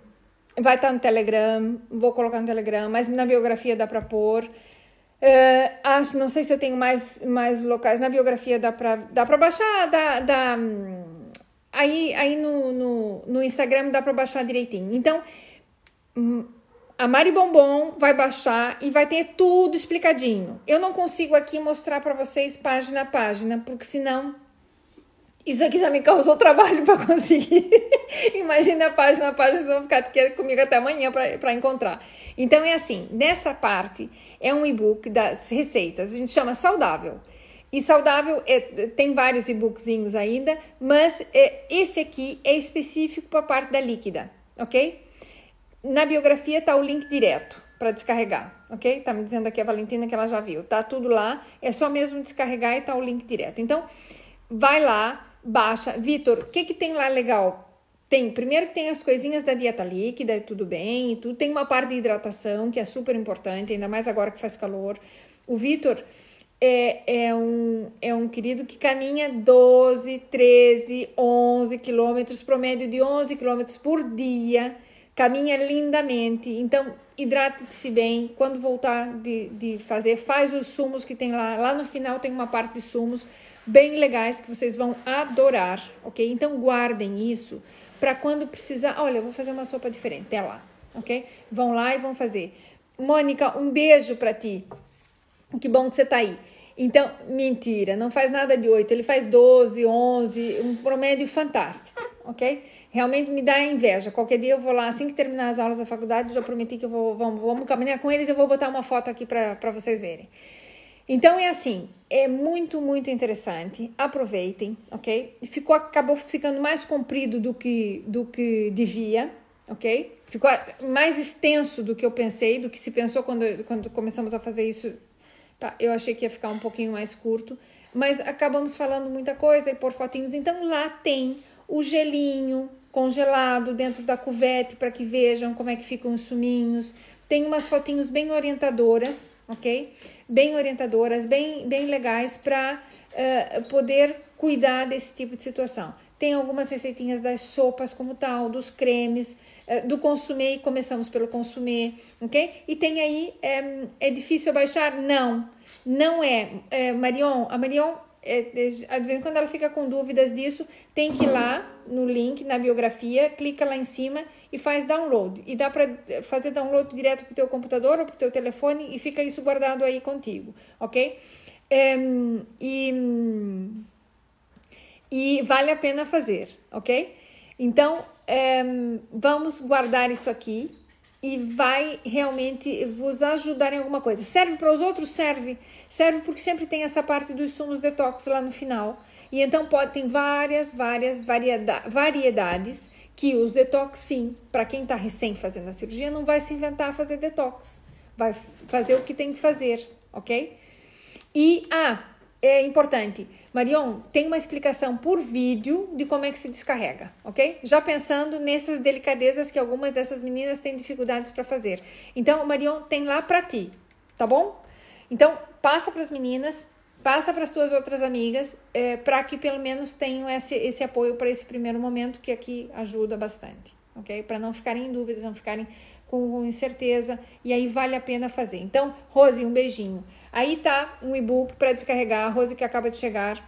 vai estar tá no Telegram, vou colocar no Telegram, mas na biografia dá para pôr. Uh, acho, não sei se eu tenho mais, mais locais, na biografia dá para dá baixar, dá, dá, aí, aí no, no, no Instagram dá para baixar direitinho. Então, hum, a Mari Bombom vai baixar e vai ter tudo explicadinho. Eu não consigo aqui mostrar para vocês página a página, porque senão isso aqui já me causou trabalho para [laughs] conseguir. Imagina a página a página, vocês vão ficar comigo até amanhã para encontrar. Então é assim, nessa parte é um e-book das receitas, a gente chama saudável. E saudável, é, tem vários e-bookzinhos ainda, mas é, esse aqui é específico para a parte da líquida, ok? Na biografia tá o link direto para descarregar, ok? Tá me dizendo aqui a Valentina que ela já viu. Tá tudo lá, é só mesmo descarregar e tá o link direto. Então, vai lá, baixa. Vitor, o que que tem lá legal? Tem, primeiro que tem as coisinhas da dieta líquida, tudo bem, tudo. Tem uma parte de hidratação que é super importante, ainda mais agora que faz calor. O Vitor é, é, um, é um querido que caminha 12, 13, 11 quilômetros, promédio de 11 quilômetros por dia, caminha lindamente. Então, hidrate-se bem. Quando voltar de, de fazer, faz os sumos que tem lá. Lá no final tem uma parte de sumos bem legais que vocês vão adorar, ok? Então, guardem isso para quando precisar. Olha, eu vou fazer uma sopa diferente, até lá, ok? Vão lá e vão fazer. Mônica, um beijo para ti. Que bom que você tá aí. Então, mentira, não faz nada de 8, ele faz 12, 11, um promédio fantástico, ok? Realmente me dá inveja. Qualquer dia eu vou lá, assim que terminar as aulas da faculdade, já prometi que eu vou, vamos, vamos caminhar com eles, eu vou botar uma foto aqui para vocês verem. Então é assim, é muito, muito interessante. Aproveitem, ok? Ficou, acabou ficando mais comprido do que, do que devia, ok? Ficou mais extenso do que eu pensei, do que se pensou quando, quando começamos a fazer isso. Eu achei que ia ficar um pouquinho mais curto, mas acabamos falando muita coisa e por fotinhos. Então lá tem o gelinho congelado dentro da cuvete para que vejam como é que ficam os suminhos. Tem umas fotinhos bem orientadoras, ok? Bem orientadoras, bem, bem legais para uh, eh, poder cuidar desse tipo de situação. Tem algumas receitinhas das sopas como tal, dos cremes, uh, do consumir, começamos pelo consumir, ok? E tem aí, é, é difícil baixar? Não, não é. é Marion, a Marion é, é, de vez em quando ela fica com dúvidas disso, tem que ir lá no link, na biografia, clica lá em cima e faz download. E dá para fazer download direto para o teu computador ou para o teu telefone e fica isso guardado aí contigo, ok? É, e, e vale a pena fazer, ok? Então, é, vamos guardar isso aqui e vai realmente vos ajudar em alguma coisa. Serve para os outros? Serve. Serve porque sempre tem essa parte dos sumos detox lá no final. E então pode tem várias, várias variedades que os detox sim, para quem está recém fazendo a cirurgia, não vai se inventar fazer detox. Vai fazer o que tem que fazer, ok? E, ah, é importante, Marion, tem uma explicação por vídeo de como é que se descarrega, ok? Já pensando nessas delicadezas que algumas dessas meninas têm dificuldades para fazer. Então, Marion, tem lá para ti, tá bom? Então, passa para as meninas, passa para as tuas outras amigas, é, para que pelo menos tenham esse, esse apoio para esse primeiro momento, que aqui ajuda bastante, ok? Para não ficarem em dúvidas, não ficarem com incerteza, e aí vale a pena fazer. Então, Rose, um beijinho. Aí tá um e-book para descarregar, a Rose que acaba de chegar,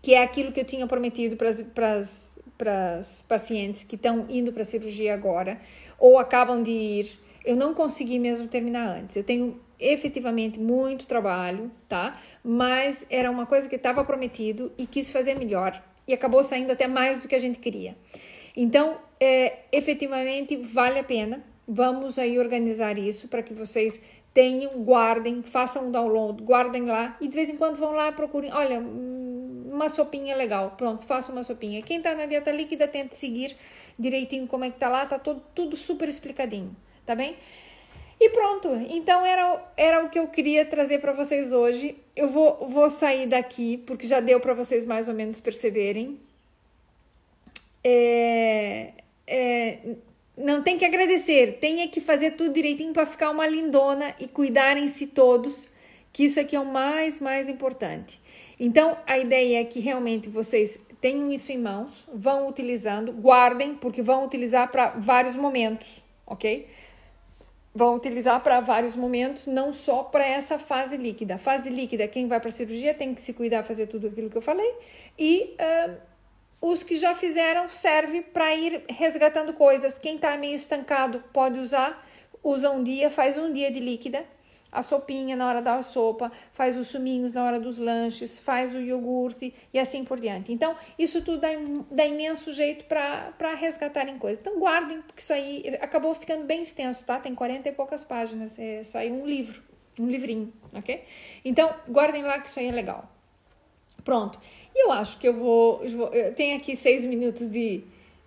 que é aquilo que eu tinha prometido para as pacientes que estão indo para a cirurgia agora, ou acabam de ir. Eu não consegui mesmo terminar antes. Eu tenho efetivamente muito trabalho, tá? Mas era uma coisa que estava prometido e quis fazer melhor. E acabou saindo até mais do que a gente queria. Então, é, efetivamente, vale a pena. Vamos aí organizar isso para que vocês tenham, guardem, façam um download, guardem lá e de vez em quando vão lá procurem, olha, hum, uma sopinha legal, pronto, faça uma sopinha. Quem tá na dieta líquida tenta seguir direitinho como é que tá lá, tá todo, tudo super explicadinho, tá bem? E pronto, então era, era o que eu queria trazer para vocês hoje. Eu vou, vou sair daqui, porque já deu para vocês mais ou menos perceberem. É, é, não tem que agradecer, tem que fazer tudo direitinho para ficar uma lindona e cuidarem-se todos, que isso aqui é o mais, mais importante. Então, a ideia é que realmente vocês tenham isso em mãos, vão utilizando, guardem, porque vão utilizar para vários momentos, ok? Vão utilizar para vários momentos, não só para essa fase líquida. Fase líquida, quem vai para cirurgia tem que se cuidar, fazer tudo aquilo que eu falei, e uh, os que já fizeram serve para ir resgatando coisas. Quem está meio estancado pode usar, usa um dia, faz um dia de líquida, a sopinha na hora da sopa, faz os suminhos na hora dos lanches, faz o iogurte e assim por diante. Então, isso tudo dá, dá imenso jeito para resgatarem coisas. Então, guardem, porque isso aí acabou ficando bem extenso, tá? Tem 40 e poucas páginas, é, saiu um livro, um livrinho, ok? Então, guardem lá que isso aí é legal. Pronto. E eu acho que eu vou, eu vou. Eu tenho aqui seis minutos de,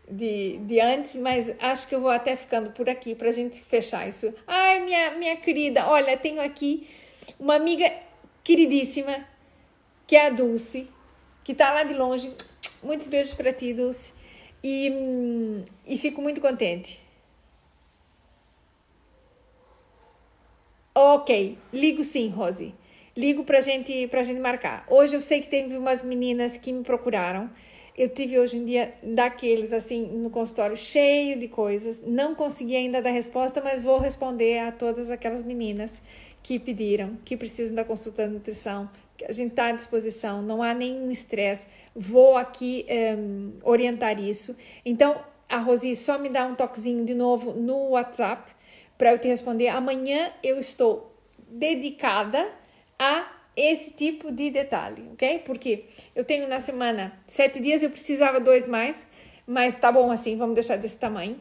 de, de antes, mas acho que eu vou até ficando por aqui para a gente fechar isso. Ai, minha, minha querida, olha, tenho aqui uma amiga queridíssima, que é a Dulce, que está lá de longe. Muitos beijos para ti, Dulce. E, hum, e fico muito contente. Ok, ligo sim, Rose ligo pra gente, pra gente marcar. Hoje eu sei que teve umas meninas que me procuraram. Eu tive hoje um dia daqueles assim no consultório cheio de coisas. Não consegui ainda dar resposta, mas vou responder a todas aquelas meninas que pediram, que precisam da consulta de nutrição. A gente está à disposição, não há nenhum estresse. Vou aqui um, ehm, orientar isso. Então, a Rosi só me dá um toquezinho de novo no WhatsApp para eu te responder. Amanhã eu estou dedicada a esse tipo de detalhe, ok? Porque eu tenho na semana sete dias, eu precisava dois mais, mas tá bom assim, vamos deixar desse tamanho.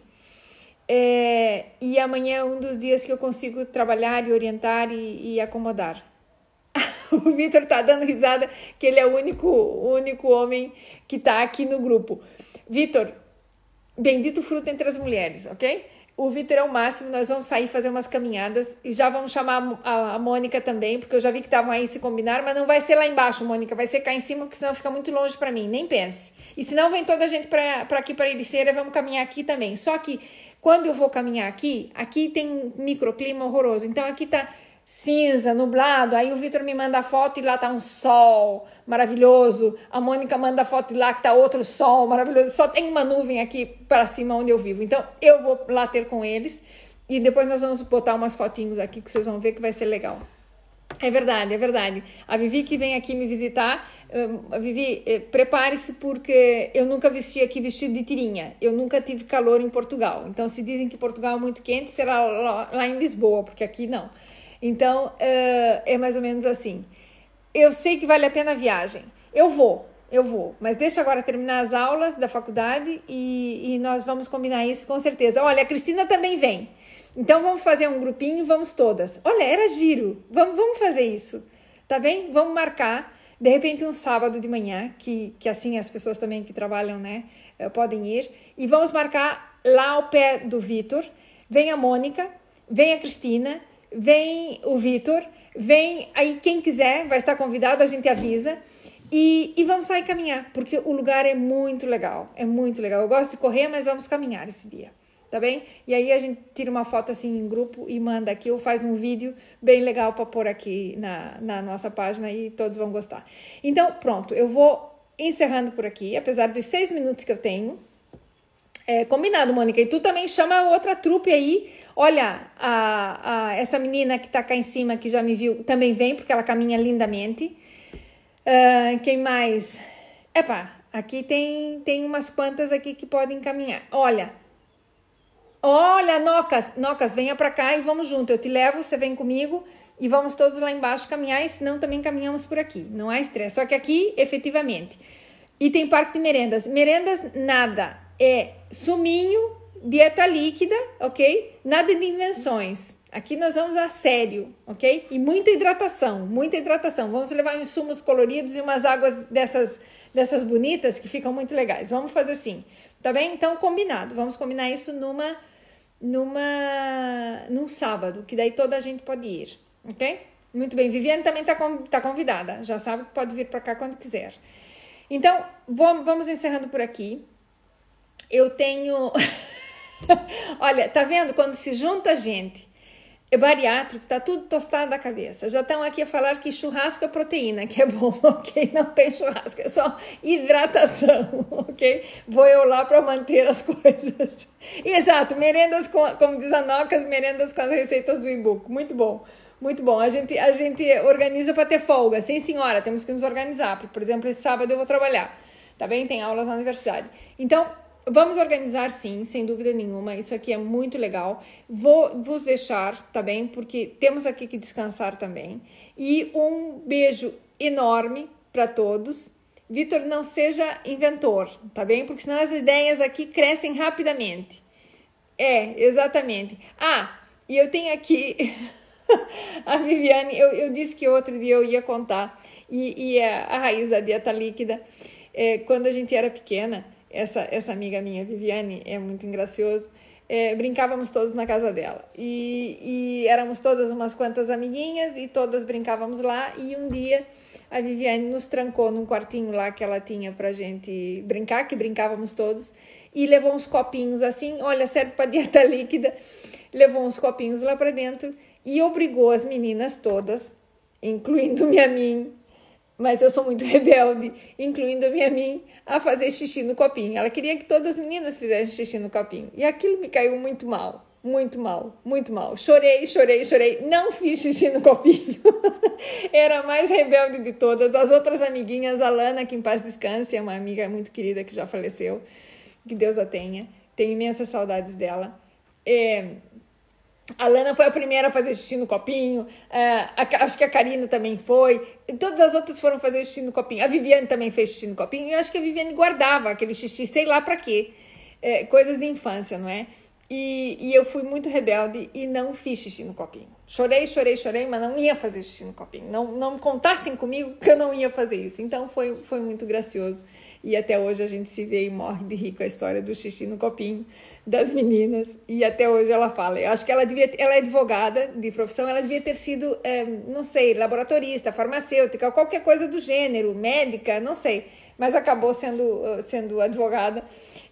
É, e amanhã é um dos dias que eu consigo trabalhar e orientar e, e acomodar. [laughs] o Vitor tá dando risada que ele é o único, o único homem que tá aqui no grupo. Vitor, bendito fruto entre as mulheres, ok? O Vitor é o máximo, nós vamos sair fazer umas caminhadas e já vamos chamar a, a Mônica também, porque eu já vi que estavam aí se combinar, mas não vai ser lá embaixo, Mônica, vai ser cá em cima, porque senão fica muito longe para mim, nem pense. E senão vem toda a gente para aqui para Ericeira, vamos caminhar aqui também. Só que quando eu vou caminhar aqui, aqui tem um microclima horroroso, então aqui tá cinza, nublado. Aí o Vitor me manda foto e lá tá um sol maravilhoso. A Mônica manda foto e lá que tá outro sol maravilhoso. Só tem uma nuvem aqui para cima onde eu vivo. Então eu vou lá ter com eles e depois nós vamos botar umas fotinhos aqui que vocês vão ver que vai ser legal. É verdade, é verdade. A Vivi que vem aqui me visitar, a Vivi, eh, prepare-se porque eu nunca vesti aqui vestido de tirinha. Eu nunca tive calor em Portugal. Então, se dizem que Portugal é muito quente, será lá em Lisboa, porque aqui não. Então, uh, é mais ou menos assim. Eu sei que vale a pena a viagem. Eu vou, eu vou. Mas deixa agora terminar as aulas da faculdade e, e nós vamos combinar isso com certeza. Olha, a Cristina também vem. Então vamos fazer um grupinho vamos todas. Olha, era giro. Vamos, vamos fazer isso. Tá bem? Vamos marcar. De repente, um sábado de manhã, que, que assim as pessoas também que trabalham, né, eh, podem ir. E vamos marcar lá ao pé do Vitor. Vem a Mônica, vem a Cristina vem o Vitor, vem aí quem quiser, vai estar convidado, a gente avisa. E, e, vamos sair caminhar, porque o lugar é muito legal, é muito legal. Eu gosto de correr, mas vamos caminhar esse dia, tá bem? E aí a gente tira uma foto assim em grupo e manda aqui, ou faz um vídeo bem legal para pôr aqui na, na nossa página e todos vão gostar. então, pronto, eu vou encerrando por aqui, apesar dos seis minutos que eu tenho. É, combinado, Mônica. E tu também chama outra trupe aí Olha, a, a, essa menina que está cá em cima, que já me viu, também vem, porque ela caminha lindamente. Uh, quem mais? Epá, aqui tem, tem umas quantas aqui que podem caminhar. Olha, olha, Nocas, Nocas, venha para cá e vamos junto. Eu te levo, você vem comigo e vamos todos lá embaixo caminhar, e senão também caminhamos por aqui. Não há estresse. Só que aqui, efetivamente. E tem parque de merendas. Merendas, nada. É suminho dieta líquida, ok? Nada de invenções. Aqui nós vamos a sério, ok? E muita hidratação, muita hidratação. Vamos levar insumos coloridos e umas águas dessas, dessas bonitas que ficam muito legais. Vamos fazer assim, tá bem? Então, combinado. Vamos combinar isso numa, numa, num sábado, que daí toda a gente pode ir, ok? Muito bem. Viviane também está tá convidada. Já sabe que pode vir para cá quando quiser. Então, vamos encerrando por aqui. Eu tenho. [laughs] [laughs] Olha, tá vendo? Quando se junta gente é bariátrico, tá tudo tostado da cabeça. Já estão aqui a falar que churrasco é proteína, que é bom, [laughs] ok? Não tem churrasco, é só hidratação, [laughs] ok? Vou eu lá para manter as coisas. Exato, merendas com, como diz a Nocas, merendas com as receitas do e-book. Muito bom. Muito bom. A gente, a gente organiza para ter folga. Sim, senhora, temos que nos organizar. Por exemplo, esse sábado eu vou trabalhar. Tá bem? Tem aulas na universidade. Então, Vamos organizar sim, sem dúvida nenhuma. Isso aqui é muito legal. Vou vos deixar, tá bem? Porque temos aqui que descansar também. E um beijo enorme para todos. Vitor, não seja inventor, tá bem? Porque senão as ideias aqui crescem rapidamente. É, exatamente. Ah, e eu tenho aqui [laughs] a Viviane, eu, eu disse que outro dia eu ia contar, e, e a, a raiz da dieta líquida, é, quando a gente era pequena, essa, essa amiga minha, Viviane, é muito engracioso, é, brincávamos todos na casa dela. E, e éramos todas umas quantas amiguinhas e todas brincávamos lá. E um dia a Viviane nos trancou num quartinho lá que ela tinha pra gente brincar, que brincávamos todos, e levou uns copinhos assim, olha, serve para dieta [laughs] líquida. Levou uns copinhos lá para dentro e obrigou as meninas todas, incluindo-me a mim, mas eu sou muito [laughs] rebelde, incluindo-me a mim, a fazer xixi no copinho. Ela queria que todas as meninas fizessem xixi no copinho. E aquilo me caiu muito mal, muito mal, muito mal. Chorei, chorei, chorei. Não fiz xixi no copinho. [laughs] Era a mais rebelde de todas. As outras amiguinhas, a Lana, que em paz descanse, é uma amiga muito querida que já faleceu, que Deus a tenha. Tenho imensas saudades dela. É, a Lana foi a primeira a fazer xixi no copinho. Uh, a, acho que a Karina também foi. Todas as outras foram fazer xixi no copinho. A Viviane também fez xixi no copinho. E eu acho que a Viviane guardava aquele xixi, sei lá para quê. É, coisas de infância, não é? E, e, eu fui muito rebelde e não fiz xixi no copinho. Chorei, chorei, chorei, mas não ia fazer xixi no copinho. Não, não contassem comigo que eu não ia fazer isso. Então foi, foi muito gracioso. E até hoje a gente se vê e morre de rir com a história do xixi no copinho das meninas e até hoje ela fala. Eu acho que ela devia, ela é advogada de profissão, ela devia ter sido, é, não sei, laboratorista, farmacêutica, qualquer coisa do gênero, médica, não sei, mas acabou sendo, sendo advogada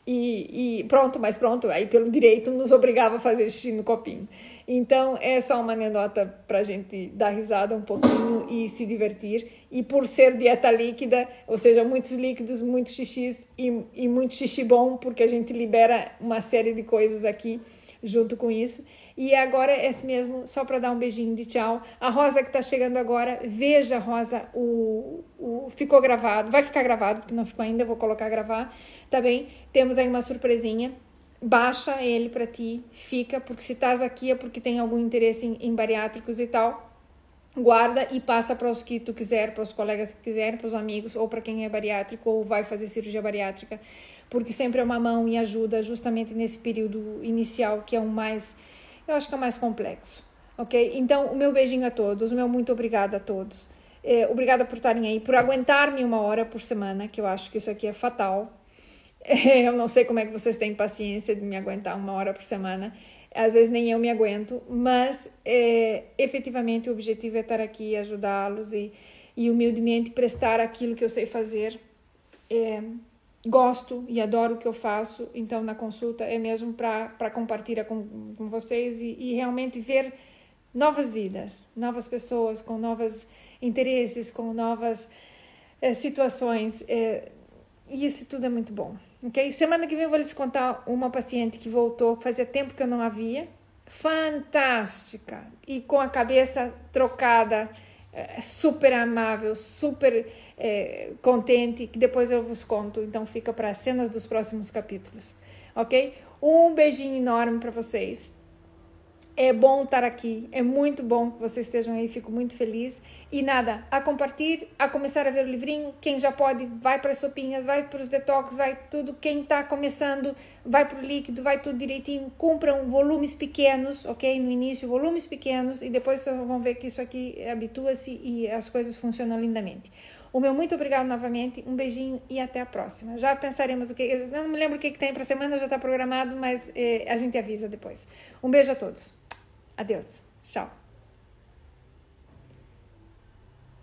e, e pronto, mas pronto, aí pelo direito nos obrigava a fazer xixi no copinho. Então é só uma anedota para a gente dar risada um pouquinho e se divertir. E por ser dieta líquida, ou seja, muitos líquidos, muitos xixis e, e muito xixi bom, porque a gente libera uma série de coisas aqui junto com isso. E agora é mesmo, só para dar um beijinho de tchau. A Rosa que está chegando agora, veja, Rosa, o, o ficou gravado, vai ficar gravado, porque não ficou ainda, vou colocar gravar, tá bem? Temos aí uma surpresinha baixa ele para ti, fica, porque se estás aqui é porque tem algum interesse em, em bariátricos e tal. Guarda e passa para os que tu quiser, para os colegas que quiserem, para os amigos, ou para quem é bariátrico ou vai fazer cirurgia bariátrica, porque sempre é uma mão e ajuda justamente nesse período inicial que é o mais, eu acho que é o mais complexo, ok? Então, o meu beijinho a todos, o meu muito obrigada a todos. É, obrigada por estarem aí, por aguentar-me uma hora por semana, que eu acho que isso aqui é fatal, [laughs] Eu não sei como é que vocês têm paciência de me aguentar uma hora por semana. Às vezes nem eu me aguento, mas é, efetivamente o objetivo é estar aqui ajudá-los e, e humildemente prestar aquilo que eu sei fazer. É, gosto e adoro o que eu faço, então na consulta é mesmo para compartilhar com, com vocês e, e realmente ver novas vidas, novas pessoas com novos interesses, com novas é, situações. É, e isso tudo é muito bom. Ok? Semana que vem eu vou lhes contar uma paciente que voltou, fazia tempo que eu não havia. Fantástica! E com a cabeça trocada, é, super amável, super é, contente, que depois eu vos conto. Então fica para as cenas dos próximos capítulos. Ok? Um beijinho enorme para vocês. É bom estar aqui, é muito bom que vocês estejam aí, fico muito feliz. E nada, a compartilhar, a começar a ver o livrinho. Quem já pode, vai para as sopinhas, vai para os detox, vai tudo. Quem está começando, vai para o líquido, vai tudo direitinho. Cumpram volumes pequenos, ok? No início, volumes pequenos, e depois vocês vão ver que isso aqui habitua-se e as coisas funcionam lindamente. O meu muito obrigado novamente, um beijinho e até a próxima. Já pensaremos o que. Eu não me lembro o que, que tem para semana, já está programado, mas eh, a gente avisa depois. Um beijo a todos. Adeus. Tchau.